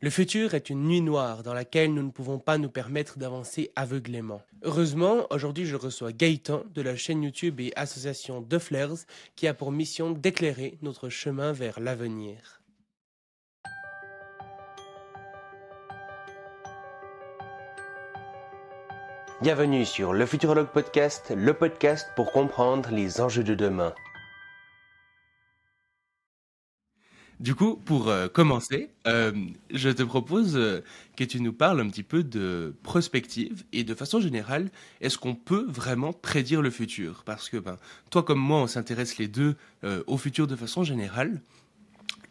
Le futur est une nuit noire dans laquelle nous ne pouvons pas nous permettre d'avancer aveuglément. Heureusement, aujourd'hui je reçois Gaëtan de la chaîne YouTube et association Flares qui a pour mission d'éclairer notre chemin vers l'avenir. Bienvenue sur le Futurologue Podcast, le podcast pour comprendre les enjeux de demain. Du coup, pour euh, commencer, euh, je te propose euh, que tu nous parles un petit peu de prospective et de façon générale, est-ce qu'on peut vraiment prédire le futur? Parce que ben, toi comme moi, on s'intéresse les deux au futur de façon générale.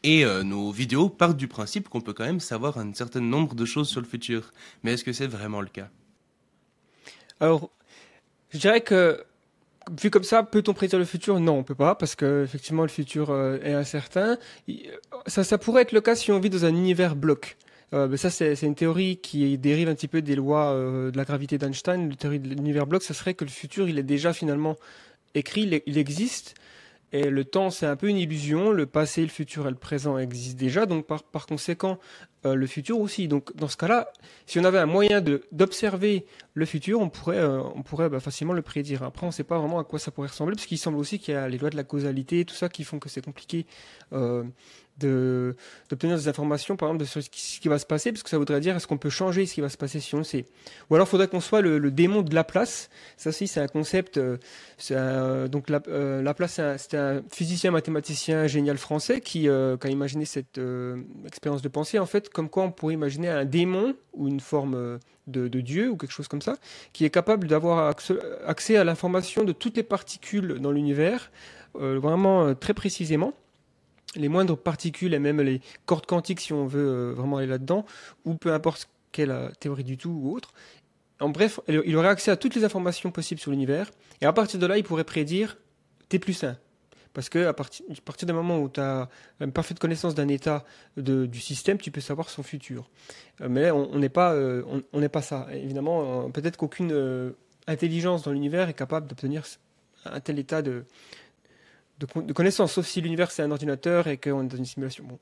Et nos vidéos partent du principe qu'on peut quand même savoir un certain nombre de choses sur le futur. Mais est-ce que c'est vraiment le cas? Alors, je dirais que vu comme ça, peut-on prédire le futur? Non, on peut pas, parce que effectivement le futur euh, est incertain. Ça, ça pourrait être le cas si on vit dans un univers bloc. Euh, mais ça, c'est une théorie qui dérive un petit peu des lois euh, de la gravité d'Einstein. La théorie de l'univers bloc, ça serait que le futur, il est déjà finalement écrit, il existe, et le temps, c'est un peu une illusion. Le passé, le futur et le présent existent déjà. Donc, par, par conséquent, euh, le futur aussi. Donc, dans ce cas-là, si on avait un moyen d'observer le futur, on pourrait, euh, bah, facilement le prédire. Après, on ne sait pas vraiment à quoi ça pourrait ressembler, parce qu'il semble aussi qu'il y a les lois de la causalité, tout ça, qui font que c'est compliqué euh, de d'obtenir des informations, par exemple, de ce qui, va se passer, parce que ça voudrait dire est-ce qu'on peut changer ce qui va se passer si on le sait. Ou alors, faudrait qu'on soit le, démon de Laplace. Ça aussi, c'est un concept. Euh, donc, la, euh, Laplace, c'était un, physicien mathématicien génial français qui, euh, qui a imaginé cette expérience de pensée, en fait, comme quoi on pourrait imaginer un démon ou une forme de, de, Dieu ou quelque chose comme ça, qui est capable d'avoir accès à l'information de toutes les particules dans l'univers, vraiment très précisément les moindres particules et même les cordes quantiques si on veut euh, vraiment aller là-dedans, ou peu importe quelle euh, théorie du tout ou autre. En bref, il aurait accès à toutes les informations possibles sur l'univers, et à partir de là, il pourrait prédire T plus 1. Parce que à partir, à du moment où tu as une parfaite connaissance d'un état du système, tu peux savoir son futur. Euh, mais on n'est pas, on n'est pas ça. Évidemment, peut-être qu'aucune intelligence dans l'univers est capable d'obtenir un tel état de, de, connaissances, sauf si l'univers c'est un ordinateur et qu'on est dans une simulation. Bon.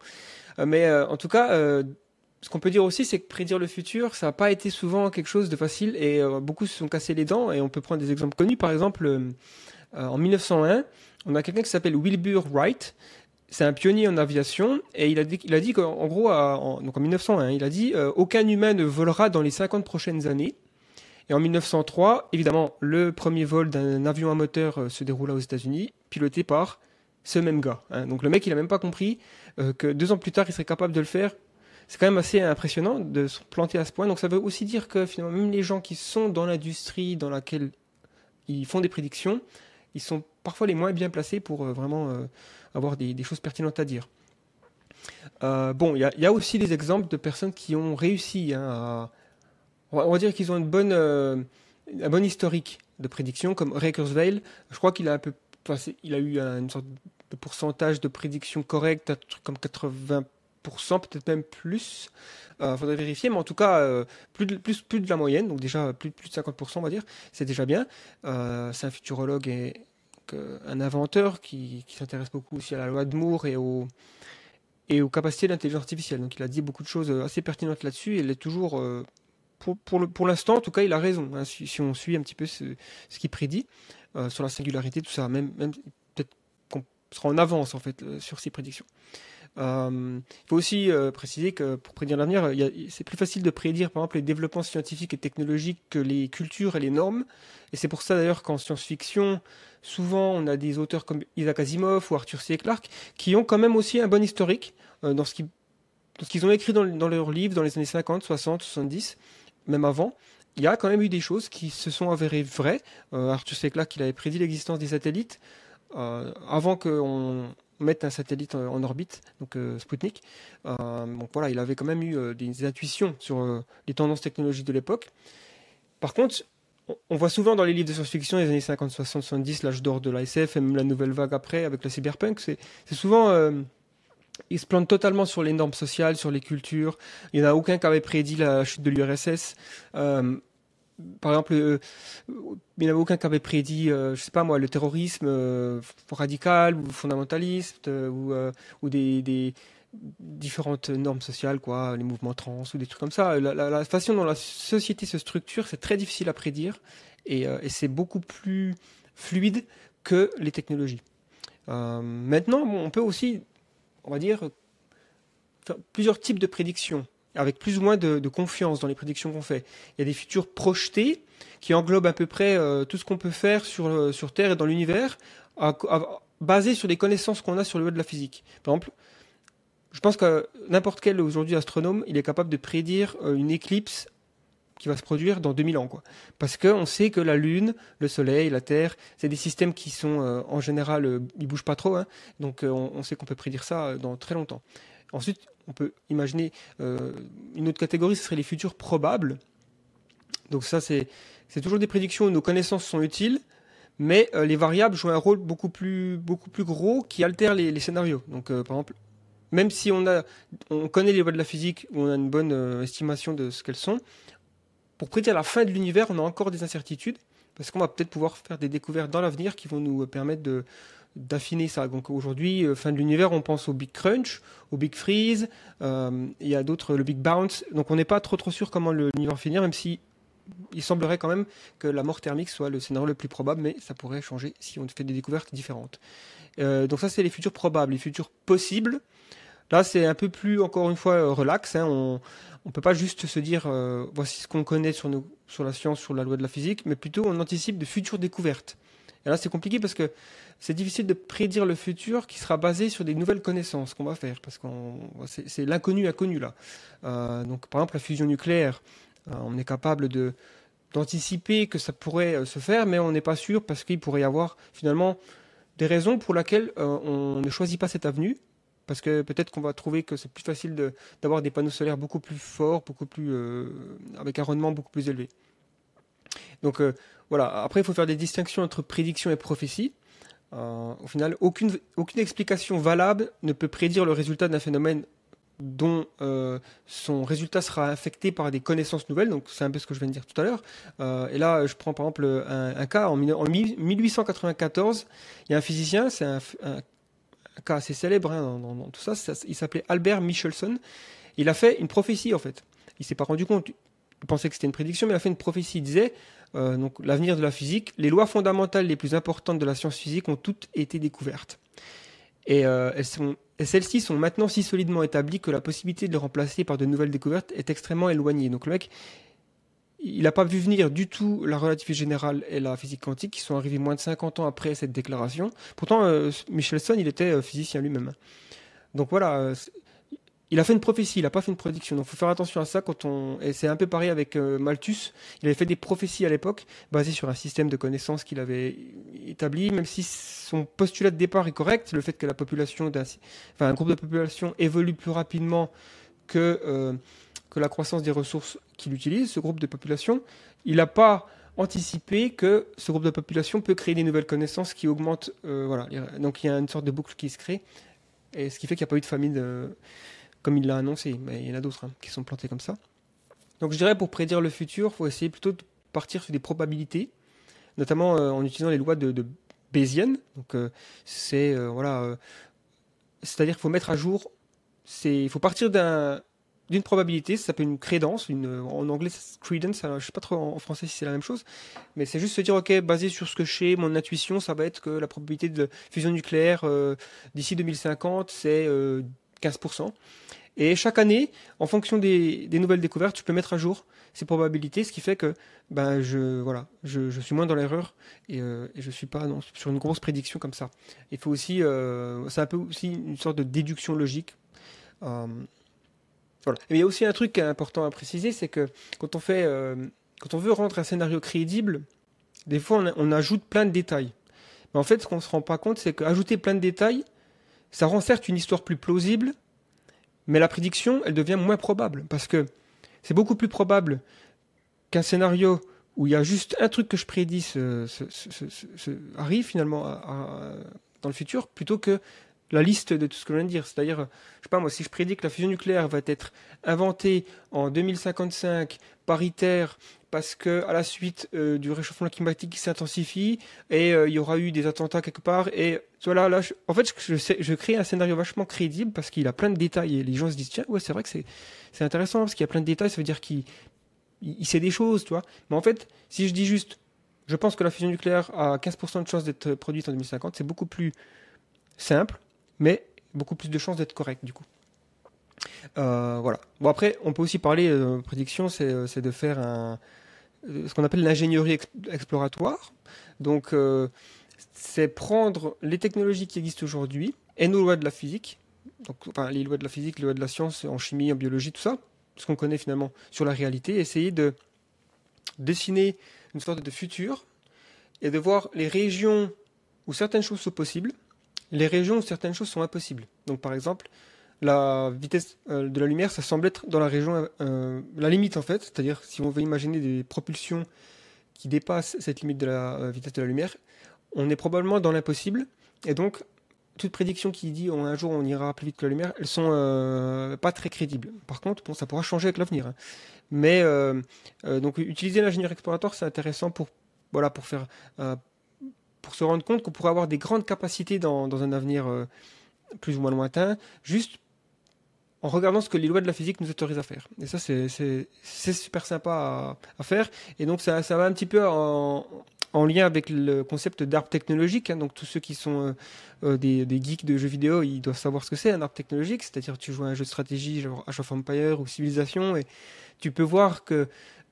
Euh, mais euh, en tout cas, euh, ce qu'on peut dire aussi, c'est que prédire le futur, ça n'a pas été souvent quelque chose de facile et beaucoup se sont cassés les dents. Et on peut prendre des exemples connus. Par exemple, en 1901, on a quelqu'un qui s'appelle Wilbur Wright. C'est un pionnier en aviation et il a dit, qu'en gros, donc en 1901, il a dit aucun humain ne volera dans les 50 prochaines années. Et en 1903, évidemment, le premier vol d'un avion à moteur euh, se déroula aux États-Unis, piloté par ce même gars. Hein. Donc le mec, il n'a même pas compris euh, que deux ans plus tard, il serait capable de le faire. C'est quand même assez impressionnant de se planter à ce point. Donc ça veut aussi dire que finalement, même les gens qui sont dans l'industrie dans laquelle ils font des prédictions, ils sont parfois les moins bien placés pour euh, vraiment avoir des, choses pertinentes à dire. bon, il y, a aussi des exemples de personnes qui ont réussi hein, à on va, dire qu'ils ont une bonne, euh, un bon historique de prédiction, comme Ray Kurzweil. Je crois qu'il a un peu, il a eu une sorte de pourcentage de prédiction correcte, comme 80%, peut-être même plus. Il euh, faudrait vérifier, mais en tout cas, euh, plus, de, la moyenne, donc déjà plus, de 50%, on va dire, c'est déjà bien. c'est un futurologue et un inventeur qui, s'intéresse beaucoup aussi à la loi de Moore et aux, capacités de l'intelligence artificielle. Donc il a dit beaucoup de choses assez pertinentes là-dessus et il est toujours pour, l'instant, en tout cas, il a raison. Hein, si, on suit un petit peu ce qu'il prédit euh, sur la singularité, tout ça, même, peut-être qu'on sera en avance en fait euh, sur ses prédictions. Euh, il faut aussi préciser que pour prédire l'avenir, c'est plus facile de prédire par exemple les développements scientifiques et technologiques que les cultures et les normes. Et c'est pour ça d'ailleurs qu'en science-fiction, souvent on a des auteurs comme Isaac Asimov ou Arthur C. Clarke qui ont quand même aussi un bon historique dans ce qu'ils ont écrit dans leurs livres dans les années 50, 60, 70 même avant, il y a quand même eu des choses qui se sont avérées vraies. Euh, Arthur C. Clarke, il avait prédit l'existence des satellites euh, avant qu'on mette un satellite en, orbite, donc euh, Sputnik. donc voilà, il avait quand même eu des intuitions sur les tendances technologiques de l'époque. Par contre, on voit souvent dans les livres de science-fiction des années 50, 60, 70, l'âge d'or de l'ASF et même la nouvelle vague après avec le cyberpunk, c'est souvent il se plante totalement sur les normes sociales, sur les cultures. Il n'y en a aucun qui avait prédit la chute de l'URSS. Euh, par exemple, euh, il n'y en avait aucun qui avait prédit, euh, je sais pas moi, le terrorisme radical ou fondamentaliste ou, des, différentes normes sociales, quoi, les mouvements trans ou des trucs comme ça. La, façon dont la société se structure, c'est très difficile à prédire et, et c'est beaucoup plus fluide que les technologies. maintenant, on peut aussi, on va dire, plusieurs types de prédictions avec plus ou moins de, confiance dans les prédictions qu'on fait. Il y a des futurs projetés qui englobent à peu près euh, tout ce qu'on peut faire sur, euh, Terre et dans l'univers, basé sur les connaissances qu'on a sur le web de la physique. Par exemple, je pense que n'importe quel aujourd'hui astronome, il est capable de prédire euh, une éclipse qui va se produire dans 2000 ans. Quoi. Parce qu'on sait que la Lune, le Soleil, la Terre, c'est des systèmes qui sont en général, ils bougent pas trop. Hein, donc on, on, sait qu'on peut prédire ça dans très longtemps. Ensuite, on peut imaginer euh, une autre catégorie, ce serait les futurs probables. Donc ça, c'est toujours des prédictions où nos connaissances sont utiles, mais euh, les variables jouent un rôle beaucoup plus, beaucoup plus gros qui altère les, scénarios. Donc euh, par exemple, même si on, a, on connaît les lois de la physique, ou on a une bonne estimation de ce qu'elles sont, pour prédire la fin de l'univers, on a encore des incertitudes, parce qu'on va peut-être pouvoir faire des découvertes dans l'avenir qui vont nous permettre de, d'affiner ça. Donc aujourd'hui, euh, fin de l'univers, on pense au Big Crunch, au Big Freeze, euh, il y a d'autres, le Big Bounce. Donc on n'est pas trop trop sûr comment l'univers finir, même si il semblerait quand même que la mort thermique soit le scénario le plus probable, mais ça pourrait changer si on fait des découvertes différentes. Euh, donc ça, c'est les futurs probables, les futurs possibles. Là, c'est un peu plus, encore une fois, relax. Hein. On ne peut pas juste se dire, voici ce qu'on connaît sur, la science, sur la loi de la physique, mais plutôt on anticipe de futures découvertes. Et là, c'est compliqué parce que c'est difficile de prédire le futur qui sera basé sur des nouvelles connaissances qu'on va faire, parce que c'est l'inconnu inconnu là. Euh, donc, par exemple, la fusion nucléaire, euh, on est capable d'anticiper que ça pourrait euh, se faire, mais on n'est pas sûr parce qu'il pourrait y avoir finalement des raisons pour lesquelles on ne choisit pas cette avenue. Parce que peut-être qu'on va trouver que c'est plus facile d'avoir des panneaux solaires beaucoup plus forts, beaucoup plus avec un rendement beaucoup plus élevé. Donc voilà. Après, il faut faire des distinctions entre prédiction et prophétie. Euh, au final, aucune, aucune explication valable ne peut prédire le résultat d'un phénomène dont euh, son résultat sera affecté par des connaissances nouvelles. Donc c'est un peu ce que je viens de dire tout à l'heure. Euh, et là, je prends par exemple un, cas en, 1894. Il y a un physicien, c'est un, cas assez célèbre hein, dans, tout ça, Il s'appelait Albert Michelson. Il a fait une prophétie en fait. Il s'est pas rendu compte. Il pensait que c'était une prédiction, mais il a fait une prophétie. Il disait euh, donc l'avenir de la physique, les lois fondamentales les plus importantes de la science physique ont toutes été découvertes. Et, euh, celles-ci sont maintenant si solidement établies que la possibilité de les remplacer par de nouvelles découvertes est extrêmement éloignée. Donc le mec, il n'a pas vu venir du tout la relativité générale et la physique quantique qui sont arrivés moins de 50 ans après cette déclaration. Pourtant, euh, Michelson, il était physicien lui-même. Donc voilà, il a fait une prophétie, il n'a pas fait une prédiction. Donc il faut faire attention à ça quand on. Et c'est un peu pareil avec euh, Malthus. Il avait fait des prophéties à l'époque, basées sur un système de connaissances qu'il avait établi, même si son postulat de départ est correct, le fait que la population d'un. Un groupe de population évolue plus rapidement que, euh, que la croissance des ressources qu'il utilise, ce groupe de population, il n'a pas anticipé que ce groupe de population peut créer des nouvelles connaissances qui augmentent. Euh, voilà. Donc il y a une sorte de boucle qui se crée. Et ce qui fait qu'il n'y a pas eu de famine comme il l'a annoncé. Mais il y en a d'autres hein, qui sont plantés comme ça. Donc je dirais pour prédire le futur, il faut essayer plutôt de partir sur des probabilités, notamment euh, en utilisant les lois de, de Bayesian. Donc euh, c'est euh, voilà, c'est-à-dire qu'il faut mettre à jour, il faut partir d'un d'une probabilité, ça s'appelle une crédence, en anglais credence, alors je sais pas trop en, français si c'est la même chose, mais c'est juste se dire, ok, basé sur ce que je sais, mon intuition, ça va être que la probabilité de fusion nucléaire d'ici 2050, c'est 15%. Et chaque année, en fonction des, nouvelles découvertes, tu peux mettre à jour ces probabilités, ce qui fait que ben, je, voilà, je, suis moins dans l'erreur et, euh, je suis pas sur une grosse prédiction comme ça. Il faut aussi, euh, c'est un peu aussi une sorte de déduction logique. Euh, il y a aussi un truc important à préciser, c'est que quand on fait, euh, quand on veut rendre un scénario crédible, des fois on, ajoute plein de détails. Mais en fait, ce qu'on se rend pas compte, c'est qu'ajouter plein de détails, ça rend certes une histoire plus plausible, mais la prédiction, elle devient moins probable. Parce que c'est beaucoup plus probable qu'un scénario où il y a juste un truc que je prédis arrive finalement dans le futur, plutôt que la liste de tout ce que je viens de dire. C'est-à-dire, je sais pas moi, si je prédis que la fusion nucléaire va être inventée en 2055, paritaire, parce que à la suite euh, du réchauffement climatique qui s'intensifie et euh, il y aura eu des attentats quelque part et voilà là en fait je, crée un scénario vachement crédible parce qu'il a plein de détails et les gens se disent tiens ouais c'est vrai que c'est c'est intéressant parce qu'il y a plein de détails ça veut dire qu'il il, sait des choses tu vois mais en fait si je dis juste je pense que la fusion nucléaire a 15% de chances d'être produite en 2050 c'est beaucoup plus simple mais beaucoup plus de chances d'être correct du coup euh, voilà. Bon après, on peut aussi parler de prédiction, c'est de faire un, ce qu'on appelle l'ingénierie exploratoire. Donc, euh, c'est prendre les technologies qui existent aujourd'hui et nos lois de la physique, donc, enfin, les lois de la physique, les lois de la science en chimie, en biologie, tout ça, ce qu'on connaît finalement sur la réalité, essayer de dessiner une sorte de futur et de voir les régions où certaines choses sont possibles, les régions où certaines choses sont impossibles. Donc, par exemple, la vitesse euh, de la lumière, ça semble être dans la région, euh, la limite en fait, c'est-à-dire si on veut imaginer des propulsions qui dépassent cette limite de la euh, vitesse de la lumière, on est probablement dans l'impossible, et donc toute prédiction qui dit oh, un jour on ira plus vite que la lumière, elles sont pas très crédibles. Par contre, bon, ça pourra changer avec l'avenir. Hein. Mais donc utiliser l'ingénieur exploratoire, c'est intéressant pour voilà pour faire pour se rendre compte qu'on pourrait avoir des grandes capacités dans, dans un avenir plus ou moins lointain, juste en regardant ce que les lois de la physique nous autorisent à faire. Et ça, c'est super sympa à, faire. Et donc, ça, ça va un petit peu en, en lien avec le concept d'arbre technologique. Hein. Donc, tous ceux qui sont euh, euh, des, des, geeks de jeux vidéo, ils doivent savoir ce que c'est un arbre technologique. C'est-à-dire, tu joues à un jeu de stratégie, genre Age of Empire ou Civilization, et tu peux voir que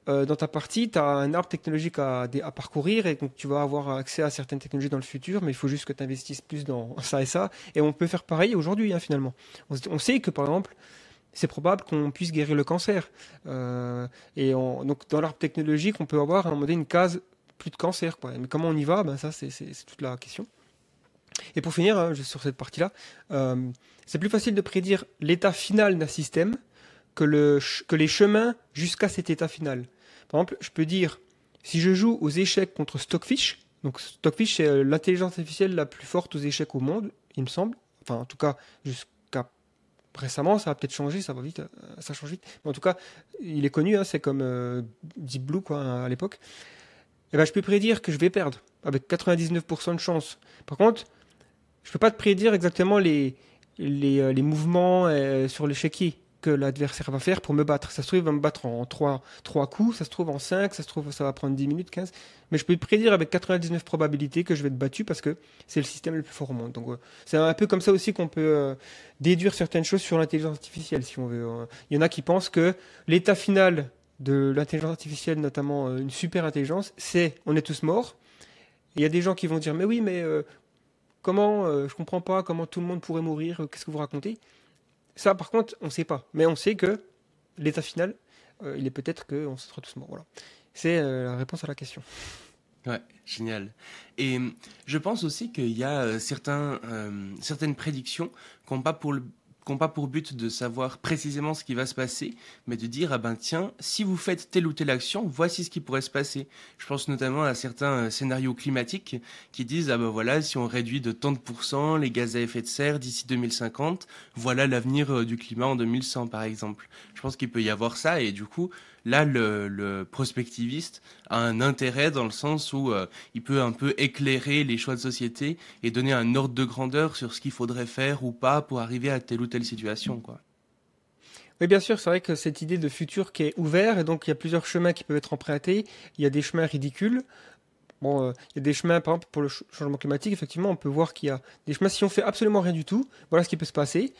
euh, dans ta partie, tu as un arbre technologique à, parcourir et donc tu vas avoir accès à certaines technologies dans le futur, mais il faut juste que tu investisses plus dans ça et ça. Et on peut faire pareil aujourd'hui, hein, finalement. On, sait que, par exemple, c'est probable qu'on puisse guérir le cancer. Euh, et donc, dans l'arbre technologique, on peut avoir à un moment donné une case plus de cancer. Mais comment on y va? Ben, Ça, c'est toute la question. Et pour finir, hein, sur cette partie-là, euh, c'est plus facile de prédire l'état final d'un système que, le, que les chemins jusqu'à cet état final. Par exemple, je peux dire, si je joue aux échecs contre Stockfish, donc Stockfish c'est euh, l'intelligence artificielle la plus forte aux échecs au monde, il me semble. Enfin, en tout cas, jusqu'à récemment, ça a peut-être changé, ça va vite, euh, ça change vite. Mais en tout cas, il est connu, hein, c'est comme euh, Deep Blue quoi, à l'époque. Et eh ben, je peux prédire que je vais perdre avec 99% de chance. Par contre, je peux pas te prédire exactement les, les, les mouvements sur l'échiquier que l'adversaire va faire pour me battre. Ça se trouve, il va me battre en 3, 3 coups, ça se trouve en 5, ça se trouve, ça va prendre 10 minutes, 15. Mais je peux prédire avec 99 probabilités que je vais être battu parce que c'est le système le plus fort au monde. Donc, euh, c'est un peu comme ça aussi qu'on peut euh, déduire certaines choses sur l'intelligence artificielle, si on veut. Euh. Il y en a qui pensent que l'état final de l'intelligence artificielle, notamment une super intelligence, c'est on est tous morts. Il y a des gens qui vont dire, mais oui, mais comment, je comprends pas comment tout le monde pourrait mourir, qu'est-ce que vous racontez? Ça, par contre, on ne sait pas. Mais on sait que l'état final, euh, il est peut-être qu'on se sera tous morts. Voilà. C'est euh, la réponse à la question. Ouais, génial. Et je pense aussi qu'il y a euh, certains, certaines prédictions qui n'ont pas pour le n'ont pas pour but de savoir précisément ce qui va se passer, mais de dire, ah ben tiens, si vous faites telle ou telle action, voici ce qui pourrait se passer. Je pense notamment à certains euh, scénarios climatiques qui disent, ah ben voilà, si on réduit de tant de pourcents les gaz à effet de serre d'ici 2050, voilà l'avenir euh, du climat en 2100 par exemple. Je pense qu'il peut y avoir ça, et du coup, Là, le, prospectiviste a un intérêt dans le sens où euh, il peut un peu éclairer les choix de société et donner un ordre de grandeur sur ce qu'il faudrait faire ou pas pour arriver à telle ou telle situation. Quoi. Oui, bien sûr, c'est vrai que cette idée de futur qui est ouvert, et donc il y a plusieurs chemins qui peuvent être empruntés. Il y a des chemins ridicules. Bon, euh, il y a des chemins, par exemple, pour le changement climatique, effectivement, on peut voir qu'il y a des chemins, si on fait absolument rien du tout, voilà ce qui peut se passer.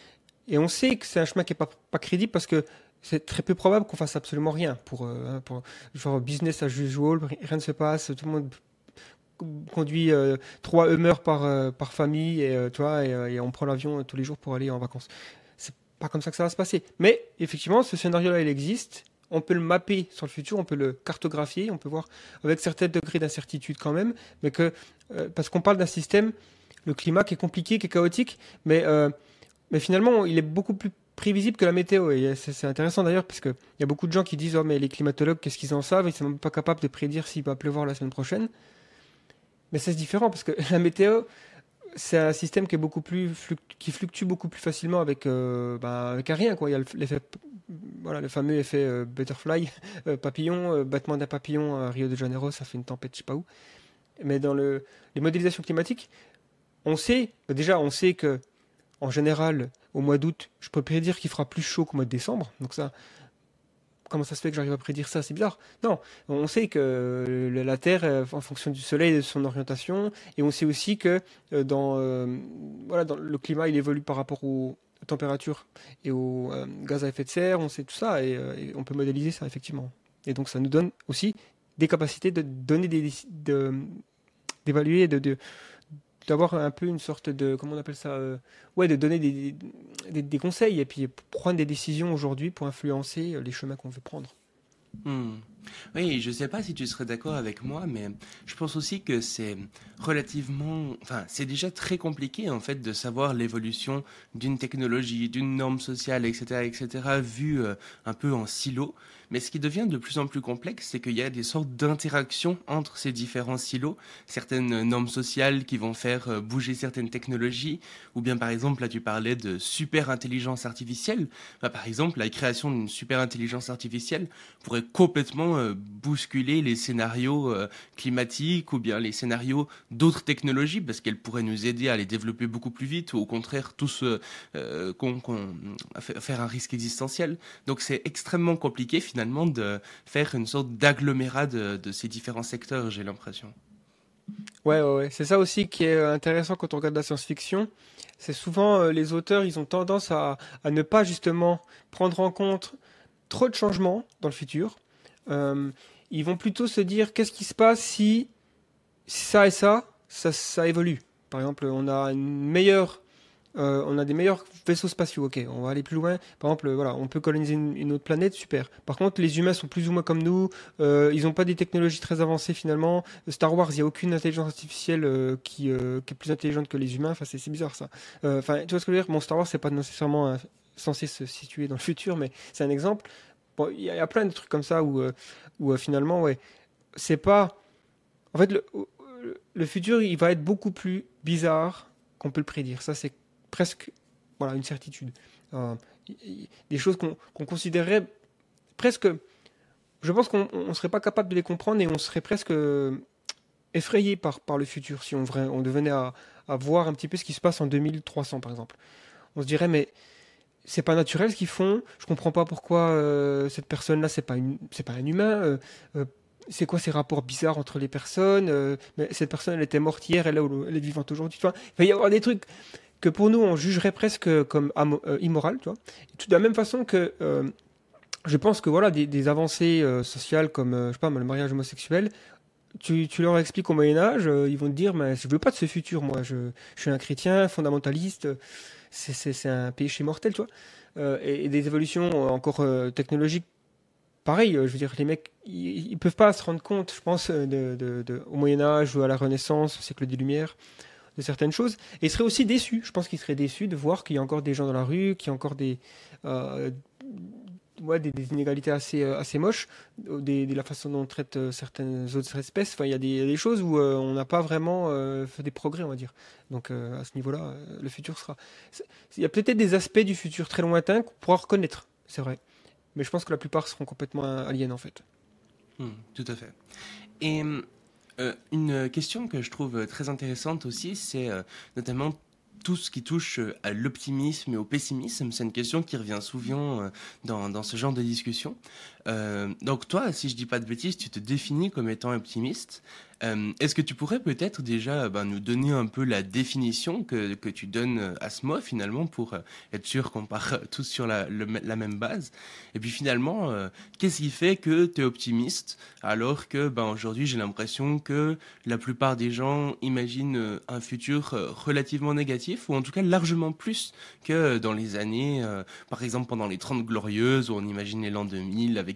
Et on sait que c'est un chemin qui n'est pas, pas crédible parce que c'est très peu probable qu'on fasse absolument rien pour, euh, hein, genre business as usual, rien ne se passe, tout le monde conduit euh, trois Hummer par, euh, par famille et, toi, et, on prend l'avion tous les jours pour aller en vacances. C'est pas comme ça que ça va se passer. Mais effectivement, ce scénario-là, il existe. On peut le mapper sur le futur, on peut le cartographier, on peut voir avec certains degrés d'incertitude quand même, mais que parce qu'on parle d'un système, le climat qui est compliqué, qui est chaotique, mais mais finalement, il est beaucoup plus prévisible que la météo. Et c'est intéressant d'ailleurs, parce qu'il y a beaucoup de gens qui disent Oh, mais les climatologues, qu'est-ce qu'ils en savent? Ils ne sont même pas capables de prédire s'il va pleuvoir la semaine prochaine. Mais c'est différent, parce que la météo, c'est un système qui est beaucoup plus qui fluctue beaucoup plus facilement avec bah, avec un rien quoi. Il y a l'effet voilà le fameux effet butterfly papillon battement d'un papillon à Rio de Janeiro ça fait une tempête je sais pas où. Mais dans le, les modélisations climatiques, on sait déjà on sait que en général au mois d'août je peux prédire qu'il fera plus chaud qu'au mois de décembre. Donc ça comment ça se fait que j'arrive à prédire ça? C'est bizarre. Non, on sait que la Terre, euh, en fonction du Soleil et de son orientation, et on sait aussi que euh, dans, euh, voilà, le climat, il évolue par rapport aux températures et aux gaz à effet de serre. On sait tout ça et, on peut modéliser ça effectivement. Et donc ça nous donne aussi des capacités de donner des, d'évaluer, de, de, d'avoir un peu une sorte de comment on appelle ça euh, ouais de donner des, des, conseils et puis prendre des décisions aujourd'hui pour influencer les chemins qu'on veut prendre hmm. Oui, je ne sais pas si tu serais d'accord avec moi, mais je pense aussi que c'est relativement, enfin, c'est déjà très compliqué en fait de savoir l'évolution d'une technologie, d'une norme sociale, etc., etc., vu euh, un peu en silo. Mais ce qui devient de plus en plus complexe, c'est qu'il y a des sortes d'interactions entre ces différents silos, certaines normes sociales qui vont faire euh, bouger certaines technologies, ou bien par exemple, là tu parlais de super intelligence artificielle. Bah, par exemple, la création d'une super intelligence artificielle pourrait complètement euh, bousculer les scénarios euh, climatiques ou bien les scénarios d'autres technologies, parce qu'elle pourrait nous aider à les développer beaucoup plus vite, ou au contraire, tous faire un risque existentiel. Donc c'est extrêmement compliqué finalement de faire une sorte d'agglomérat de, ces différents secteurs, j'ai l'impression. Ouais, ouais, c'est ça aussi qui est intéressant quand on regarde la science-fiction. C'est souvent euh, les auteurs, ils ont tendance à, ne pas justement prendre en compte trop de changements dans le futur. Euh, ils vont plutôt se dire qu'est-ce qui se passe si ça et ça, ça, ça évolue? Par exemple, on a une meilleure euh, on a des meilleurs vaisseaux spatiaux, ok, on va aller plus loin. Par exemple, voilà, on peut coloniser une, autre planète, super. Par contre, les humains sont plus ou moins comme nous, euh, ils n'ont pas des technologies très avancées finalement. Star Wars, il n'y a aucune intelligence artificielle qui, est plus intelligente que les humains, enfin, c'est bizarre ça. Enfin, tu vois ce que je veux dire? Mon Star Wars, c'est pas nécessairement censé se situer dans le futur, mais c'est un exemple. Bon, il y, a plein de trucs comme ça où, où finalement, ouais, c'est pas. En fait, le, le futur, il va être beaucoup plus bizarre qu'on peut le prédire. Ça, c'est presque voilà, une certitude. Euh, des choses qu'on considérerait presque. Je pense qu'on ne serait pas capable de les comprendre et on serait presque euh, effrayé par, par le futur si on, on devenait à, voir un petit peu ce qui se passe en 2300 par exemple. On se dirait mais c'est pas naturel ce qu'ils font. Je comprends pas pourquoi euh, cette personne-là c'est pas c'est pas un humain. c'est quoi ces rapports bizarres entre les personnes mais Cette personne, elle était morte hier, elle, est vivante aujourd'hui. Il va y avoir des trucs que pour nous on jugerait presque comme euh, immoral, tout de la même façon que euh, je pense que voilà des, avancées euh, sociales comme je sais pas le mariage homosexuel, tu, leur expliques au Moyen Âge, ils vont te dire mais je veux pas de ce futur, moi je, suis un chrétien fondamentaliste, c'est un péché mortel, tu vois. Et, des évolutions encore technologiques pareil, je veux dire, les mecs, ils, peuvent pas se rendre compte, je pense, au Moyen Âge ou à la Renaissance, au siècle des Lumières, de certaines choses. Et il serait aussi déçu. Je pense qu'il serait déçu de voir qu'il y a encore des gens dans la rue, qu'il y a encore des, euh, des, inégalités assez, euh, assez moches, de la façon dont on traite euh, certaines autres espèces. Enfin, il y a des, choses où on n'a pas vraiment fait des progrès, on va dire. Donc à ce niveau-là, le futur sera. Il y a peut-être des aspects du futur très lointain qu'on pourra reconnaître, c'est vrai. Mais je pense que la plupart seront complètement aliens en fait. Hmm, tout à fait. Et euh, une question que je trouve très intéressante aussi, c'est euh, notamment tout ce qui touche euh, à l'optimisme et au pessimisme. C'est une question qui revient souvent dans, dans ce genre de discussion. Donc toi, si je dis pas de bêtises, tu te définis comme étant optimiste. Euh, est-ce que tu pourrais peut-être déjà ben, nous donner un peu la définition que, que tu donnes à ce mot finalement pour euh, être sûr qu'on part tous sur la, même base? Et puis finalement, euh, qu'est-ce qui fait que tu es optimiste alors que ben, aujourd'hui j'ai l'impression que la plupart des gens imaginent un futur relativement négatif ou en tout cas largement plus que dans les années, par exemple pendant les 30 glorieuses où on imaginait l'an 2000 avec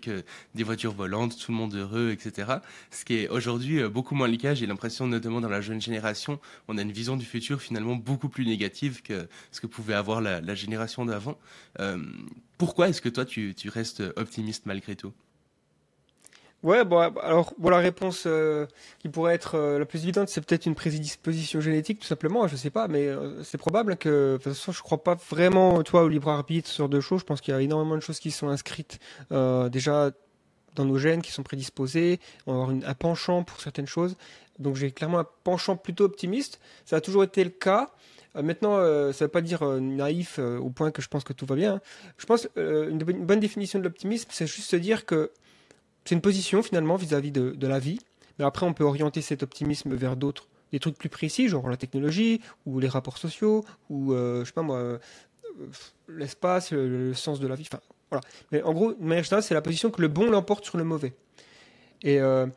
des voitures volantes, tout le monde heureux, etc. Ce qui est aujourd'hui beaucoup moins le cas. J'ai l'impression, notamment dans la jeune génération, on a une vision du futur finalement beaucoup plus négative que ce que pouvait avoir la, génération d'avant. Euh, pourquoi est-ce que toi, tu, restes optimiste malgré tout? Ouais, bon, alors, bon, la réponse euh, qui pourrait être euh, la plus évidente, c'est peut-être une prédisposition génétique, tout simplement, je sais pas, mais euh, c'est probable que, de toute façon, je crois pas vraiment, toi, au libre arbitre, ce genre de choses. Je pense qu'il y a énormément de choses qui sont inscrites déjà dans nos gènes, qui sont prédisposées. On va avoir un penchant pour certaines choses. Donc, j'ai clairement un penchant plutôt optimiste. Ça a toujours été le cas. Maintenant, ça ne veut pas dire naïf au point que je pense que tout va bien. Je pense une bonne définition de l'optimisme, c'est juste se dire que c'est une position finalement vis-à-vis de, la vie. Mais après, on peut orienter cet optimisme vers d'autres, des trucs plus précis, genre la technologie, ou les rapports sociaux, ou, euh, je sais pas moi, euh, l'espace, le, sens de la vie. Voilà. Mais en gros, de manière c'est la position que le bon l'emporte sur le mauvais. Et euh,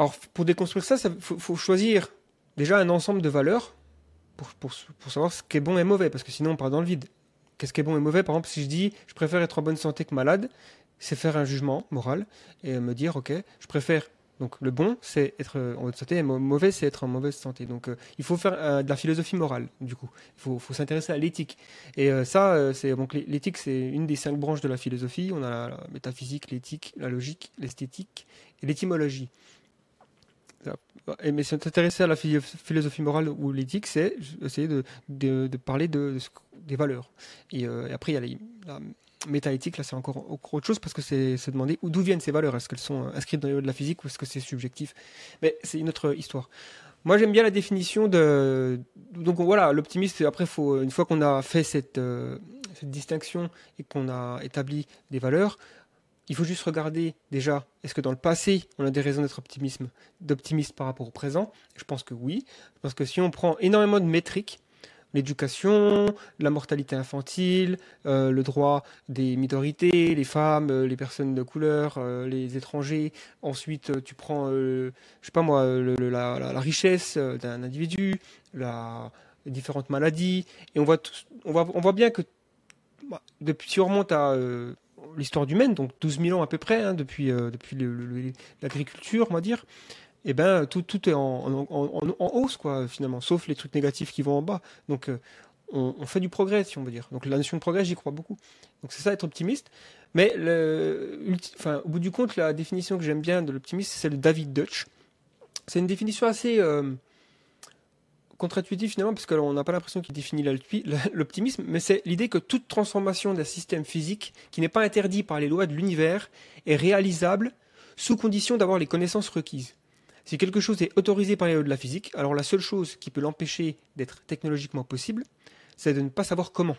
alors, pour déconstruire ça, il faut, choisir déjà un ensemble de valeurs pour, pour, pour savoir ce qui est bon et mauvais, parce que sinon on part dans le vide. Qu'est-ce qui est bon et mauvais? Par exemple, si je dis je préfère être en bonne santé que malade, c'est faire un jugement moral et me dire, ok, je préfère. Donc le bon, c'est être en bonne santé, et le mauvais, c'est être en mauvaise santé. Donc euh, il faut faire euh, de la philosophie morale, du coup. Il faut, s'intéresser à l'éthique. Et euh, ça, c'est donc l'éthique, c'est une des cinq branches de la philosophie. On a la, métaphysique, l'éthique, la logique, l'esthétique et l'étymologie. Mais s'intéresser à la philosophie morale ou l'éthique, c'est essayer de, de, parler de, des valeurs. Et, après, il y a les, la métaéthique, là, c'est encore, autre chose parce que c'est se demander d'où viennent ces valeurs. Est-ce qu'elles sont inscrites dans les de la physique ou est-ce que c'est subjectif? Mais c'est une autre histoire. Moi, j'aime bien la définition de. Donc voilà, l'optimiste. Après, faut une fois qu'on a fait cette, euh, cette distinction et qu'on a établi des valeurs, il faut juste regarder déjà. Est-ce que dans le passé, on a des raisons d'être d'optimiste par rapport au présent? Je pense que oui. Parce que si on prend énormément de métriques, l'éducation, la mortalité infantile, euh, le droit des minorités, les femmes, euh, les personnes de couleur, euh, les étrangers. Ensuite, tu prends, je sais pas moi, la, richesse d'un individu, les différentes maladies, et on voit, on voit, on voit bien que bah, depuis, si on remonte à l'histoire humaine, donc 12 000 ans à peu près, hein, depuis, depuis l'agriculture, on va dire, eh ben tout, tout est en, hausse quoi finalement, sauf les trucs négatifs qui vont en bas. Donc euh, on, fait du progrès si on veut dire. Donc la notion de progrès, j'y crois beaucoup. Donc c'est ça être optimiste. Mais le, enfin, au bout du compte, la définition que j'aime bien de l'optimisme, c'est celle de David Dutch. C'est une définition assez euh, contre-intuitive finalement, parce qu'on n'a pas l'impression qu'il définit l'optimisme, mais c'est l'idée que toute transformation d'un système physique qui n'est pas interdit par les lois de l'univers est réalisable sous condition d'avoir les connaissances requises. Si quelque chose est autorisé par les lois de la physique, alors la seule chose qui peut l'empêcher d'être technologiquement possible, c'est de ne pas savoir comment.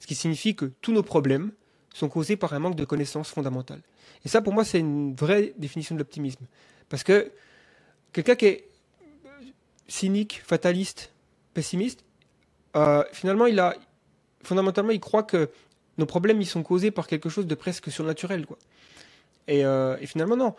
Ce qui signifie que tous nos problèmes sont causés par un manque de connaissances fondamentales. Et ça, pour moi, c'est une vraie définition de l'optimisme. Parce que quelqu'un qui est cynique, fataliste, pessimiste, euh, finalement, il a, fondamentalement, il croit que nos problèmes, ils sont causés par quelque chose de presque surnaturel, quoi. Et, euh, et finalement, non.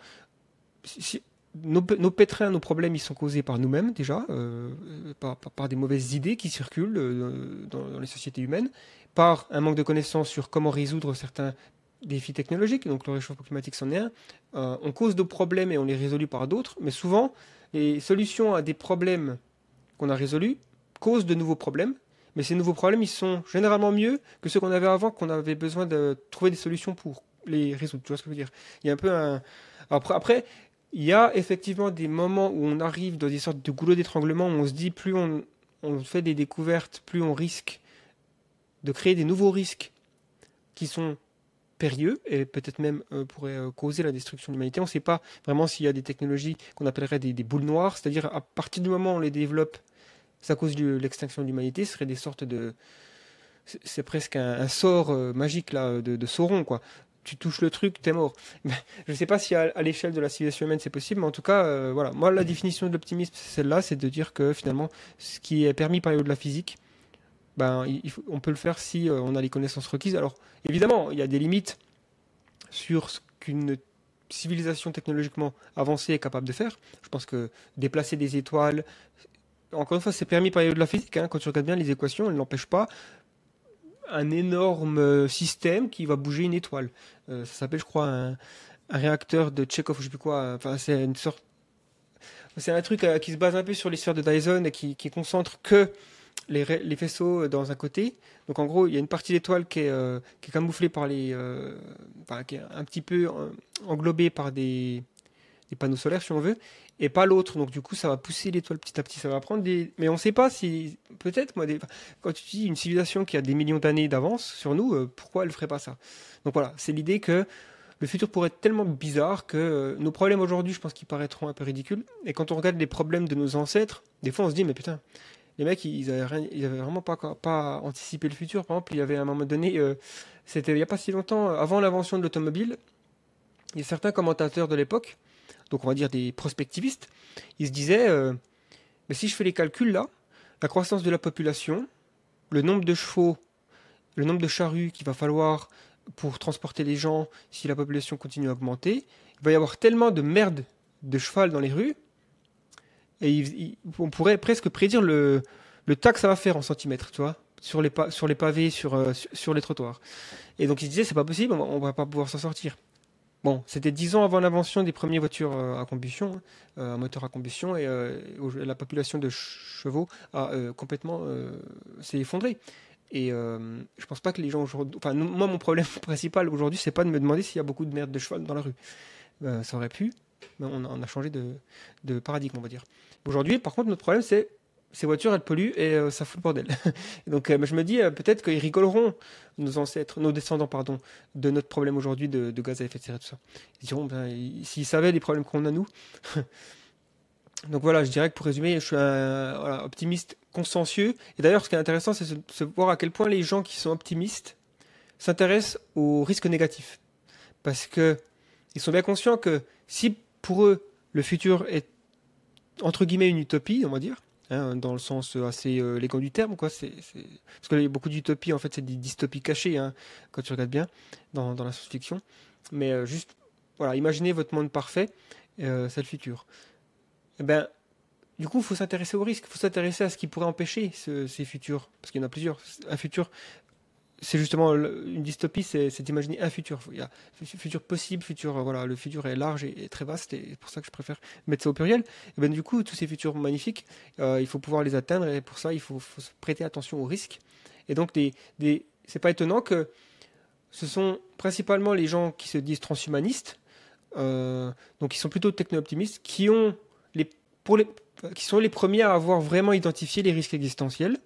Si, nos, pétrins, nos problèmes, ils sont causés par nous-mêmes déjà, euh, par, des mauvaises idées qui circulent euh, dans, les sociétés humaines, par un manque de connaissances sur comment résoudre certains défis technologiques, donc le réchauffement climatique c'en est un. Euh, on cause de problèmes et on les résout par d'autres, mais souvent, les solutions à des problèmes qu'on a résolus causent de nouveaux problèmes, mais ces nouveaux problèmes, ils sont généralement mieux que ceux qu'on avait avant, qu'on avait besoin de trouver des solutions pour les résoudre. Tu vois ce que je veux dire? Il y a un peu un... Après, après il y a effectivement des moments où on arrive dans des sortes de goulot d'étranglement où on se dit plus on, fait des découvertes, plus on risque de créer des nouveaux risques qui sont périlleux et peut-être même euh, pourraient euh, causer la destruction de l'humanité. On ne sait pas vraiment s'il y a des technologies qu'on appellerait des, boules noires, c'est-à-dire à partir du moment où on les développe, ça cause l'extinction de l'humanité, serait des sortes de... C'est presque un, sort euh, magique de, de Sauron, quoi tu touches le truc, t'es mort. je ne sais pas si à, l'échelle de la civilisation humaine c'est possible, mais en tout cas, euh, voilà. Moi, la définition de l'optimisme, c'est celle-là, c'est de dire que finalement, ce qui est permis par de la physique, ben, on peut le faire si euh, on a les connaissances requises. Alors, évidemment, il y a des limites sur ce qu'une civilisation technologiquement avancée est capable de faire. Je pense que déplacer des étoiles, encore une fois, c'est permis par de la physique. Hein. Quand tu regardes bien les équations, elles n'empêchent pas un énorme euh, système qui va bouger une étoile. Euh, ça s'appelle, je crois, un, réacteur de Chekhov, je sais plus quoi. Enfin, c'est une sorte. C'est un truc euh, qui se base un peu sur les sphères de Dyson et qui, qui concentre que les, les, faisceaux dans un côté. Donc en gros, il y a une partie d'étoile qui, est qui est camouflée par les, enfin, qui est un petit peu englobée par des panneaux solaires si on veut, et pas l'autre. Donc du coup, ça va pousser l'étoile petit à petit, ça va prendre des. Mais on ne sait pas si peut-être moi, quand tu dis une civilisation qui a des millions d'années d'avance sur nous, euh, pourquoi elle ne ferait pas ça? Donc voilà, c'est l'idée que le futur pourrait être tellement bizarre que euh, nos problèmes aujourd'hui, je pense qu'ils paraîtront un peu ridicules. Et quand on regarde les problèmes de nos ancêtres, des fois on se dit mais putain. Les mecs, ils avaient, vraiment pas, pas anticipé le futur. Par exemple, il y avait à un moment donné, euh, c'était il n'y a pas si longtemps, avant l'invention de l'automobile, il y a certains commentateurs de l'époque donc on va dire des prospectivistes, ils se disaient, euh, mais si je fais les calculs là, la croissance de la population, le nombre de chevaux, le nombre de charrues qu'il va falloir pour transporter les gens si la population continue à augmenter, il va y avoir tellement de merde de cheval dans les rues, et on pourrait presque prédire le, le tas que ça va faire en centimètres, tu vois, sur les, sur pavés, sur, euh, sur les trottoirs. Et donc ils se disaient, c'est pas possible, on va pas pouvoir s'en sortir. Bon, c'était dix ans avant l'invention des premières voitures euh, à combustion, hein, euh, moteur à combustion, et euh, la population de chevaux a complètement s'est effondrée. Et je pense pas que les gens aujourd'hui. Enfin, moi, mon problème principal aujourd'hui, c'est pas de me demander s'il y a beaucoup de merde de cheval dans la rue. ça aurait pu, mais on a, on a changé de, de, paradigme, on va dire. Aujourd'hui, par contre, notre problème, c'est ces voitures, elles polluent et euh, ça fout le bordel. donc, euh, je me dis, euh, peut-être qu'ils rigoleront, nos ancêtres, nos descendants, pardon, de notre problème aujourd'hui de, gaz à effet de serre et tout ça. Ils diront, ben, s'ils savaient les problèmes qu'on a nous. donc voilà, je dirais que pour résumer, je suis un optimiste consciencieux. Et d'ailleurs, ce qui est intéressant, c'est de voir à quel point les gens qui sont optimistes s'intéressent aux risques négatifs. Parce que ils sont bien conscients que si pour eux, le futur est entre guillemets une utopie, on va dire, Hein, dans le sens assez euh, du terme. Quoi. Parce qu'il y a beaucoup d'utopies, en fait, c'est des dystopies cachées, hein, quand tu regardes bien, dans, la science-fiction. Mais euh, juste, voilà, imaginez votre monde parfait, euh, c'est le futur. Et eh ben, du coup, il faut s'intéresser aux risques, il faut s'intéresser à ce qui pourrait empêcher ces futurs, parce qu'il y en a plusieurs. Un futur c'est justement une dystopie, c'est d'imaginer un futur. Il y a futur possible, futur, euh, voilà, le futur est large et, très vaste, et c'est pour ça que je préfère mettre ça au pluriel. Et ben du coup, tous ces futurs magnifiques, euh, il faut pouvoir les atteindre, et pour ça, il faut, prêter attention aux risques. Et donc, des, des, c'est pas étonnant que ce sont principalement les gens qui se disent transhumanistes, euh, donc qui sont plutôt techno-optimistes, qui les, les, qui sont les premiers à avoir vraiment identifié les risques existentiels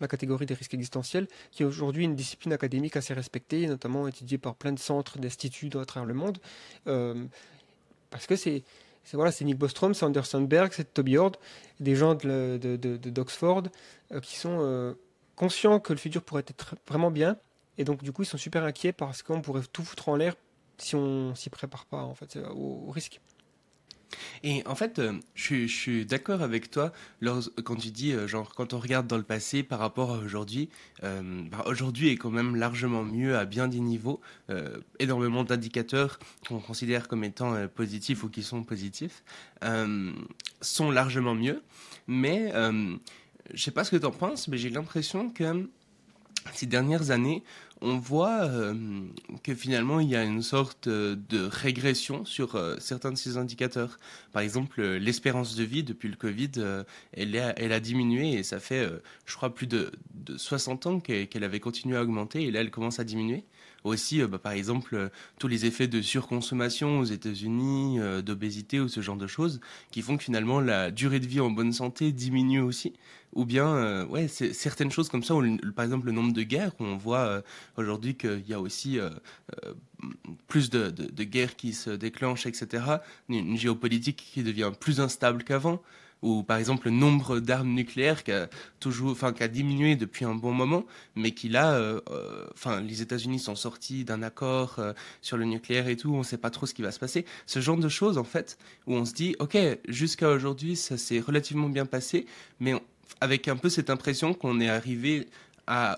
la catégorie des risques existentiels, qui est aujourd'hui une discipline académique assez respectée, notamment étudiée par plein de centres, d'instituts à travers le monde. Euh, parce que c'est voilà, c'est Nick Bostrom, c'est Anderson Berg, c'est Toby Ord, des gens d'Oxford de, de, euh, qui sont euh, conscients que le futur pourrait être vraiment bien. Et donc, du coup, ils sont super inquiets parce qu'on pourrait tout foutre en l'air si on s'y prépare pas, en fait, au risque. Et en fait, euh, je, suis d'accord avec toi quand tu dis, euh, genre, quand on regarde dans le passé par rapport à aujourd'hui, euh, bah, aujourd'hui est quand même largement mieux à bien des niveaux. énormément d'indicateurs qu'on considère comme étant positifs ou qui sont positifs sont largement mieux. Mais je sais pas ce que tu en penses, mais j'ai l'impression que ces dernières années, on voit euh, que finalement il y a une sorte euh, de régression sur euh, certains de ces indicateurs. Par exemple, l'espérance de vie depuis le Covid, elle, a diminué et ça fait, je crois, plus de, 60 ans qu'elle avait continué à augmenter et là elle commence à diminuer. Aussi, bah, par exemple, tous les effets de surconsommation aux États-Unis, d'obésité ou ce genre de choses, qui font que finalement la durée de vie en bonne santé diminue aussi ou bien euh, ouais certaines choses comme ça par exemple le nombre de guerres on voit euh, aujourd'hui qu'il y a aussi euh, plus de, guerres qui se déclenchent etc une, géopolitique qui devient plus instable qu'avant ou par exemple le nombre d'armes nucléaires qui a toujours enfin qui a diminué depuis un bon moment mais qui là enfin les États-Unis sont sortis d'un accord sur le nucléaire et tout on sait pas trop ce qui va se passer. Ce genre de choses en fait où on se dit ok jusqu'à aujourd'hui ça s'est relativement bien passé mais avec un peu cette impression qu'on est arrivé